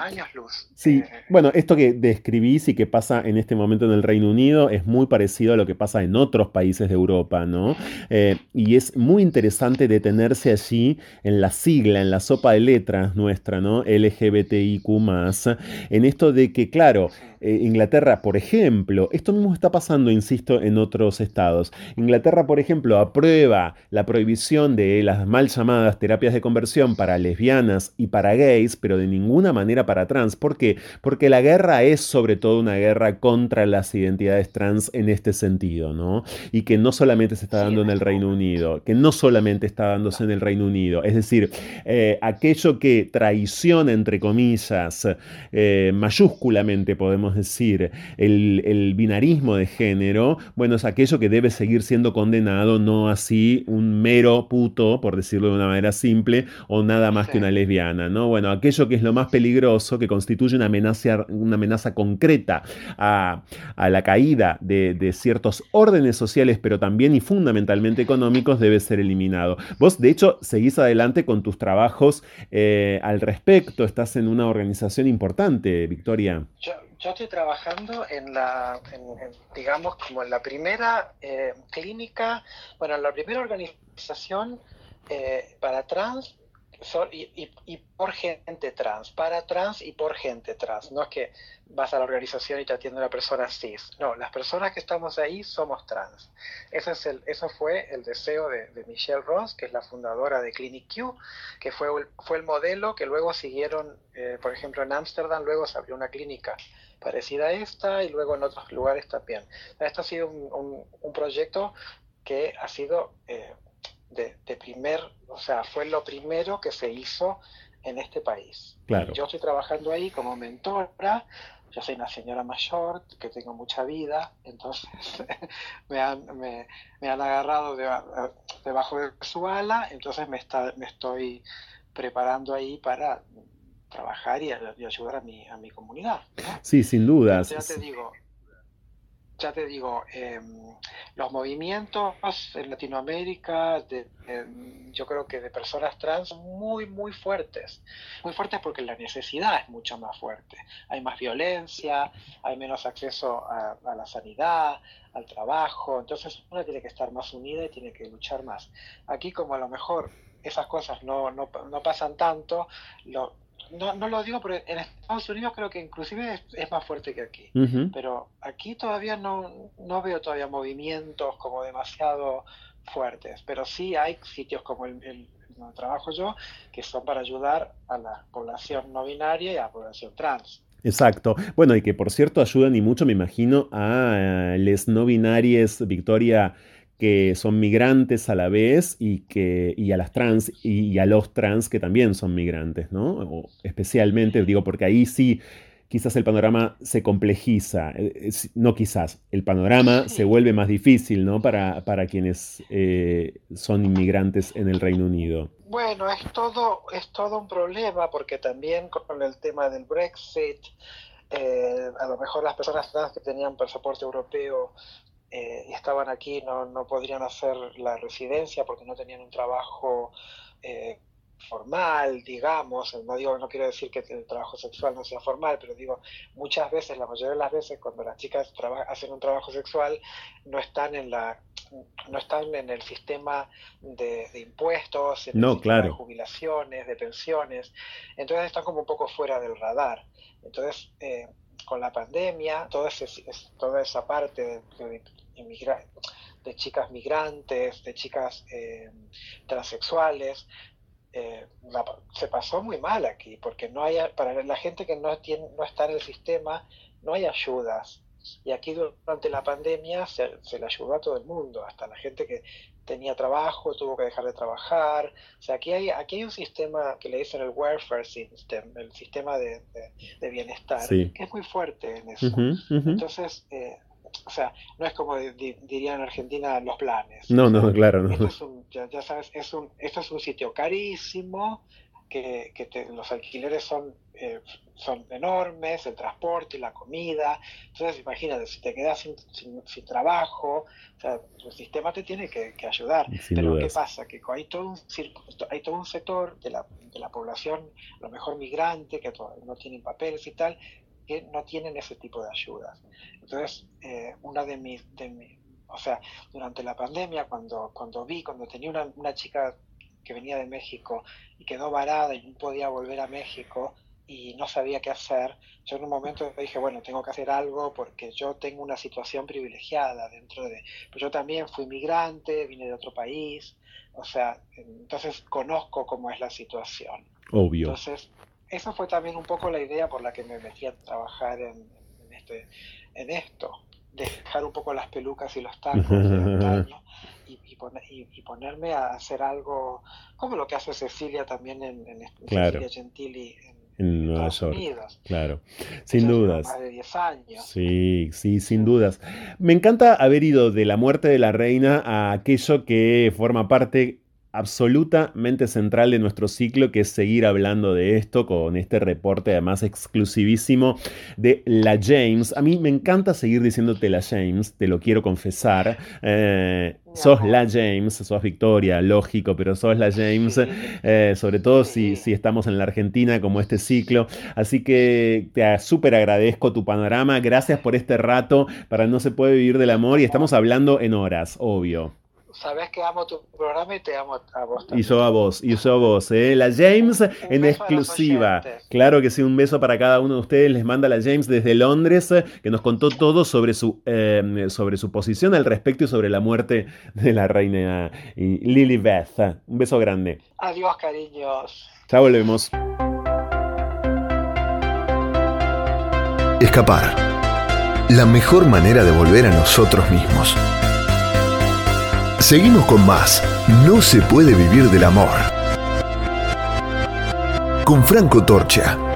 Sí, eh, bueno, esto que describís y que pasa en este momento en el Reino Unido es muy parecido a lo que pasa en otros países de Europa, ¿no? Eh, y es muy interesante detenerse allí en la sigla, en la sopa de letras nuestra, ¿no? LGBTIQ, en esto de que, claro, eh, Inglaterra, por ejemplo, esto mismo está pasando, insisto, en otros estados. Inglaterra, por ejemplo, aprueba la prohibición de las mal llamadas terapias de conversión para lesbianas y para gays, pero de ninguna manera para trans. ¿Por qué? Porque la guerra es sobre todo una guerra contra las identidades trans en este sentido, ¿no? Y que no solamente se está dando en el Reino Unido, que no solamente está dándose en el Reino Unido, es decir, eh, aquello que traiciona, entre comillas, eh, mayúsculamente podemos decir, el, binarismo de género, bueno, es aquello que debe seguir siendo condenado, no así un mero puto, por decirlo de una manera simple, o nada más que una lesbiana, ¿no? Bueno, aquello que es lo más peligroso, que constituye una amenaza, una amenaza concreta a, la caída de, ciertos órdenes sociales, pero también y fundamentalmente económicos, debe ser eliminado. Vos, de hecho, seguís adelante con tus trabajos eh, al respecto, estás en una organización importante, Victoria yo estoy trabajando en la, digamos, como en la primera eh, clínica, bueno, en la primera organización eh, para trans y, por gente trans, para trans y por gente trans. No es que vas a la organización y te atiende una persona cis. No, las personas que estamos ahí somos trans. Ese es el, eso fue el deseo de, Michelle Ross, que es la fundadora de Clinic Q, que fue, fue el modelo que luego siguieron, eh, por ejemplo, en Ámsterdam, luego se abrió una clínica parecida a esta y luego en otros lugares también. Esto ha sido un, proyecto que ha sido eh, de, primer, o sea, fue lo primero que se hizo en este país. Claro. Yo estoy trabajando ahí como mentora, yo soy una señora mayor, que tengo mucha vida, entonces me, han, me, han agarrado debajo de su ala, entonces me, está, me estoy preparando ahí para trabajar y, ayudar a mi, a mi comunidad. Sí, sin dudas. Ya te digo, ya te digo, em, los movimientos en Latinoamérica, de, em, yo creo que de personas trans, son muy, muy fuertes. Muy fuertes porque la necesidad es mucho más fuerte. Hay más violencia, hay menos acceso a, la sanidad, al trabajo. Entonces uno tiene que estar más unida y tiene que luchar más. Aquí como a lo mejor esas cosas no, no, no pasan tanto, lo, no, no lo digo porque en Estados Unidos creo que inclusive es, más fuerte que aquí. Pero aquí todavía no, no veo todavía movimientos como demasiado fuertes. Pero sí hay sitios como el, el donde trabajo yo que son para ayudar a la población no binaria y a la población trans. Exacto. Bueno, y que por cierto ayudan y mucho, me imagino, a eh, les no binarias, Victoria que son migrantes a la vez y, que, y a las trans y, a los trans que también son migrantes, ¿no? especialmente, digo, porque ahí sí quizás el panorama se complejiza, eh, no quizás, el panorama se vuelve más difícil, ¿no? Para, para quienes eh, son inmigrantes en el Reino Unido. Bueno, es todo, es todo un problema porque también con el tema del Brexit, eh, a lo mejor las personas trans que tenían pasaporte europeo eh, y estaban aquí no, no podrían hacer la residencia porque no tenían un trabajo eh, formal, digamos, no digo, no quiero decir que el trabajo sexual no sea formal, pero digo, muchas veces, la mayoría de las veces, cuando las chicas hacen un trabajo sexual, no están en la no están en el sistema de, impuestos, en no, claro. de jubilaciones, de pensiones, entonces están como un poco fuera del radar. Entonces, eh, con la pandemia, toda, toda esa parte de, de, chicas migrantes, de chicas eh, transexuales, eh, se pasó muy mal aquí, porque no hay, para la gente que no, tiene, no está en el sistema, no hay ayudas. Y aquí durante la pandemia se, se, le ayudó a todo el mundo, hasta la gente que tenía trabajo, tuvo que dejar de trabajar. O sea, aquí hay, aquí hay un sistema que le dicen el welfare system, el sistema de, de, bienestar, que es muy fuerte en eso. Entonces, eh, o sea, no es como dirían en Argentina los planes. No, no, claro, no. Esto es un, ya, sabes, es un, esto es un sitio carísimo, que, que los alquileres son eh, son enormes, el transporte, la comida. Entonces, imagínate, si te quedas sin, sin, trabajo, o sea, el sistema te tiene que, ayudar. Pero ¿qué pasa? Que hay todo un, hay todo un sector de la, de la población, a lo mejor migrante, que no tienen papeles y tal, que no tienen ese tipo de ayudas. Entonces, eh, una de mis, de o sea, durante la pandemia, cuando, cuando vi, cuando tenía una, una chica que venía de México y quedó varada y no podía volver a México, y no sabía qué hacer, yo en un momento dije, bueno, tengo que hacer algo porque yo tengo una situación privilegiada dentro de... Pero yo también fui migrante, vine de otro país, o sea, entonces conozco cómo es la situación. Obvio. Entonces, esa fue también un poco la idea por la que me metí a trabajar en, este, en esto, dejar un poco las pelucas y los tacos de y, y, ponerme a hacer algo como lo que hace Cecilia también en, en Cecilia Gentili en en Nueva York. Claro, sin dudas. Sí, sí, sin dudas. Me encanta haber ido de la muerte de la reina a aquello que forma parte absolutamente central de nuestro ciclo, que es seguir hablando de esto con este reporte además exclusivísimo de la James. A mí me encanta seguir diciéndote la James, te lo quiero confesar. Eh, sos la James, sos Victoria, lógico, pero sos la James, eh, sobre todo si, si estamos en la Argentina como este ciclo. Así que te súper agradezco tu panorama, gracias por este rato. Para No se puede vivir del amor y estamos hablando en horas, obvio sabes que amo tu programa y te amo a vos también. Y yo a vos, y yo a vos. ¿eh? La James en exclusiva. Claro que sí, un beso para cada uno de ustedes. Les manda la James desde Londres, que nos contó todo sobre su, em, sobre su posición al respecto y sobre la muerte de la reina Lilibeth. Un beso grande. Adiós, cariños. Ya volvemos. escapar. La mejor manera de volver a nosotros mismos. Seguimos con más. No se puede vivir del amor. Con Franco Torcha.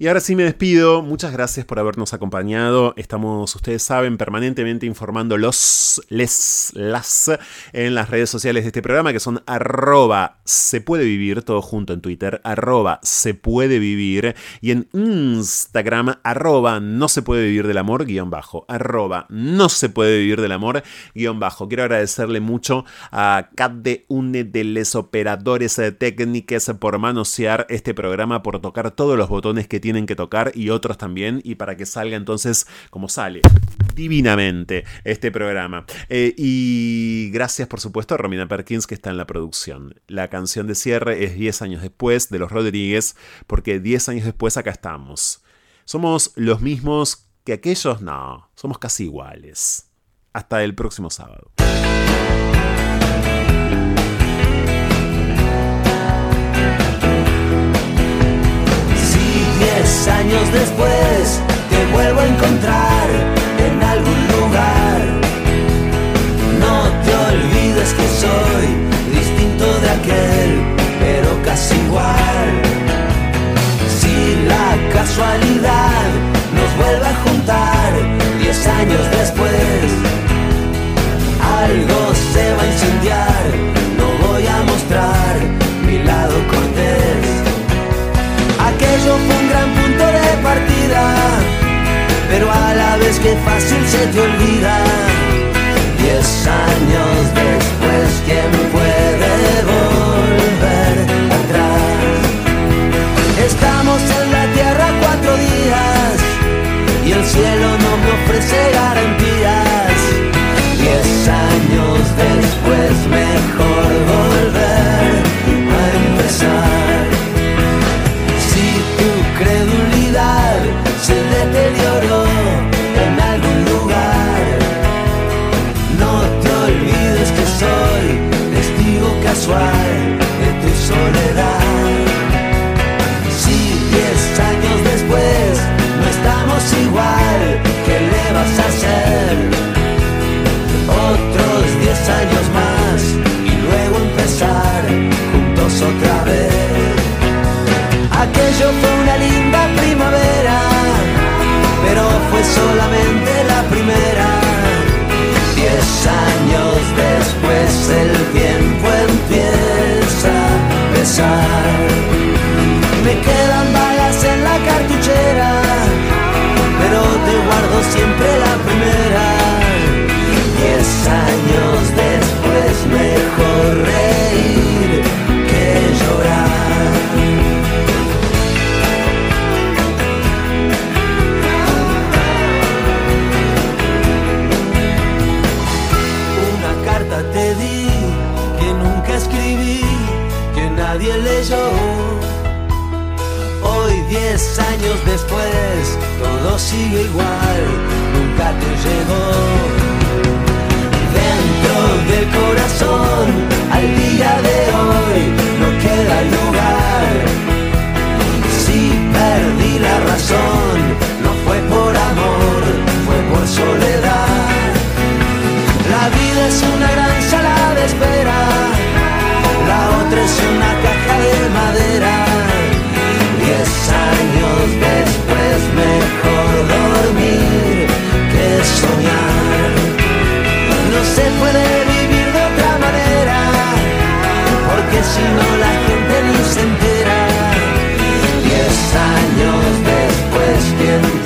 Y ahora sí me despido. Muchas gracias por habernos acompañado. Estamos, ustedes saben, permanentemente informando los, les, las en las redes sociales de este programa, que son arroba se puede vivir, todo junto en Twitter, arroba se puede vivir, y en Instagram, arroba no se puede vivir del amor, guion bajo, arroba no se puede vivir del amor, guion bajo. Quiero agradecerle mucho a de une de los operadores técnicos por manosear este programa, por tocar todos los botones que tiene tienen que tocar y otros también, y para que salga entonces como sale divinamente este programa. Eh, y gracias, por supuesto, a Romina Perkins, que está en la producción. La canción de cierre es 10 años después de los Rodríguez, porque 10 años después acá estamos. ¿Somos los mismos que aquellos? No, somos casi iguales. Hasta el próximo sábado. Encontrar vez que fácil se te olvida. Diez años después, ¿quién puede volver atrás? Estamos en la tierra cuatro días y el cielo no me ofrece garantías. Diez años después, mejor volver a empezar. De tu soledad. Si diez años después no estamos igual, ¿qué le vas a hacer? Otros diez años más y luego empezar juntos otra vez. Aquello fue una linda primavera pero fue solamente la primera. Me quedan balas en la cartuchera, pero te guardo siempre Hoy, diez años después, todo sigue igual, nunca te llegó. Dentro del corazón, al día de hoy, no queda lugar. Si perdí la razón, no fue por amor, fue por soledad. La vida es una gran sala de espera, la otra es una madera. Diez años después mejor dormir que soñar. No se puede vivir de otra manera, porque si no la gente ni se entera. Diez años después ¿quién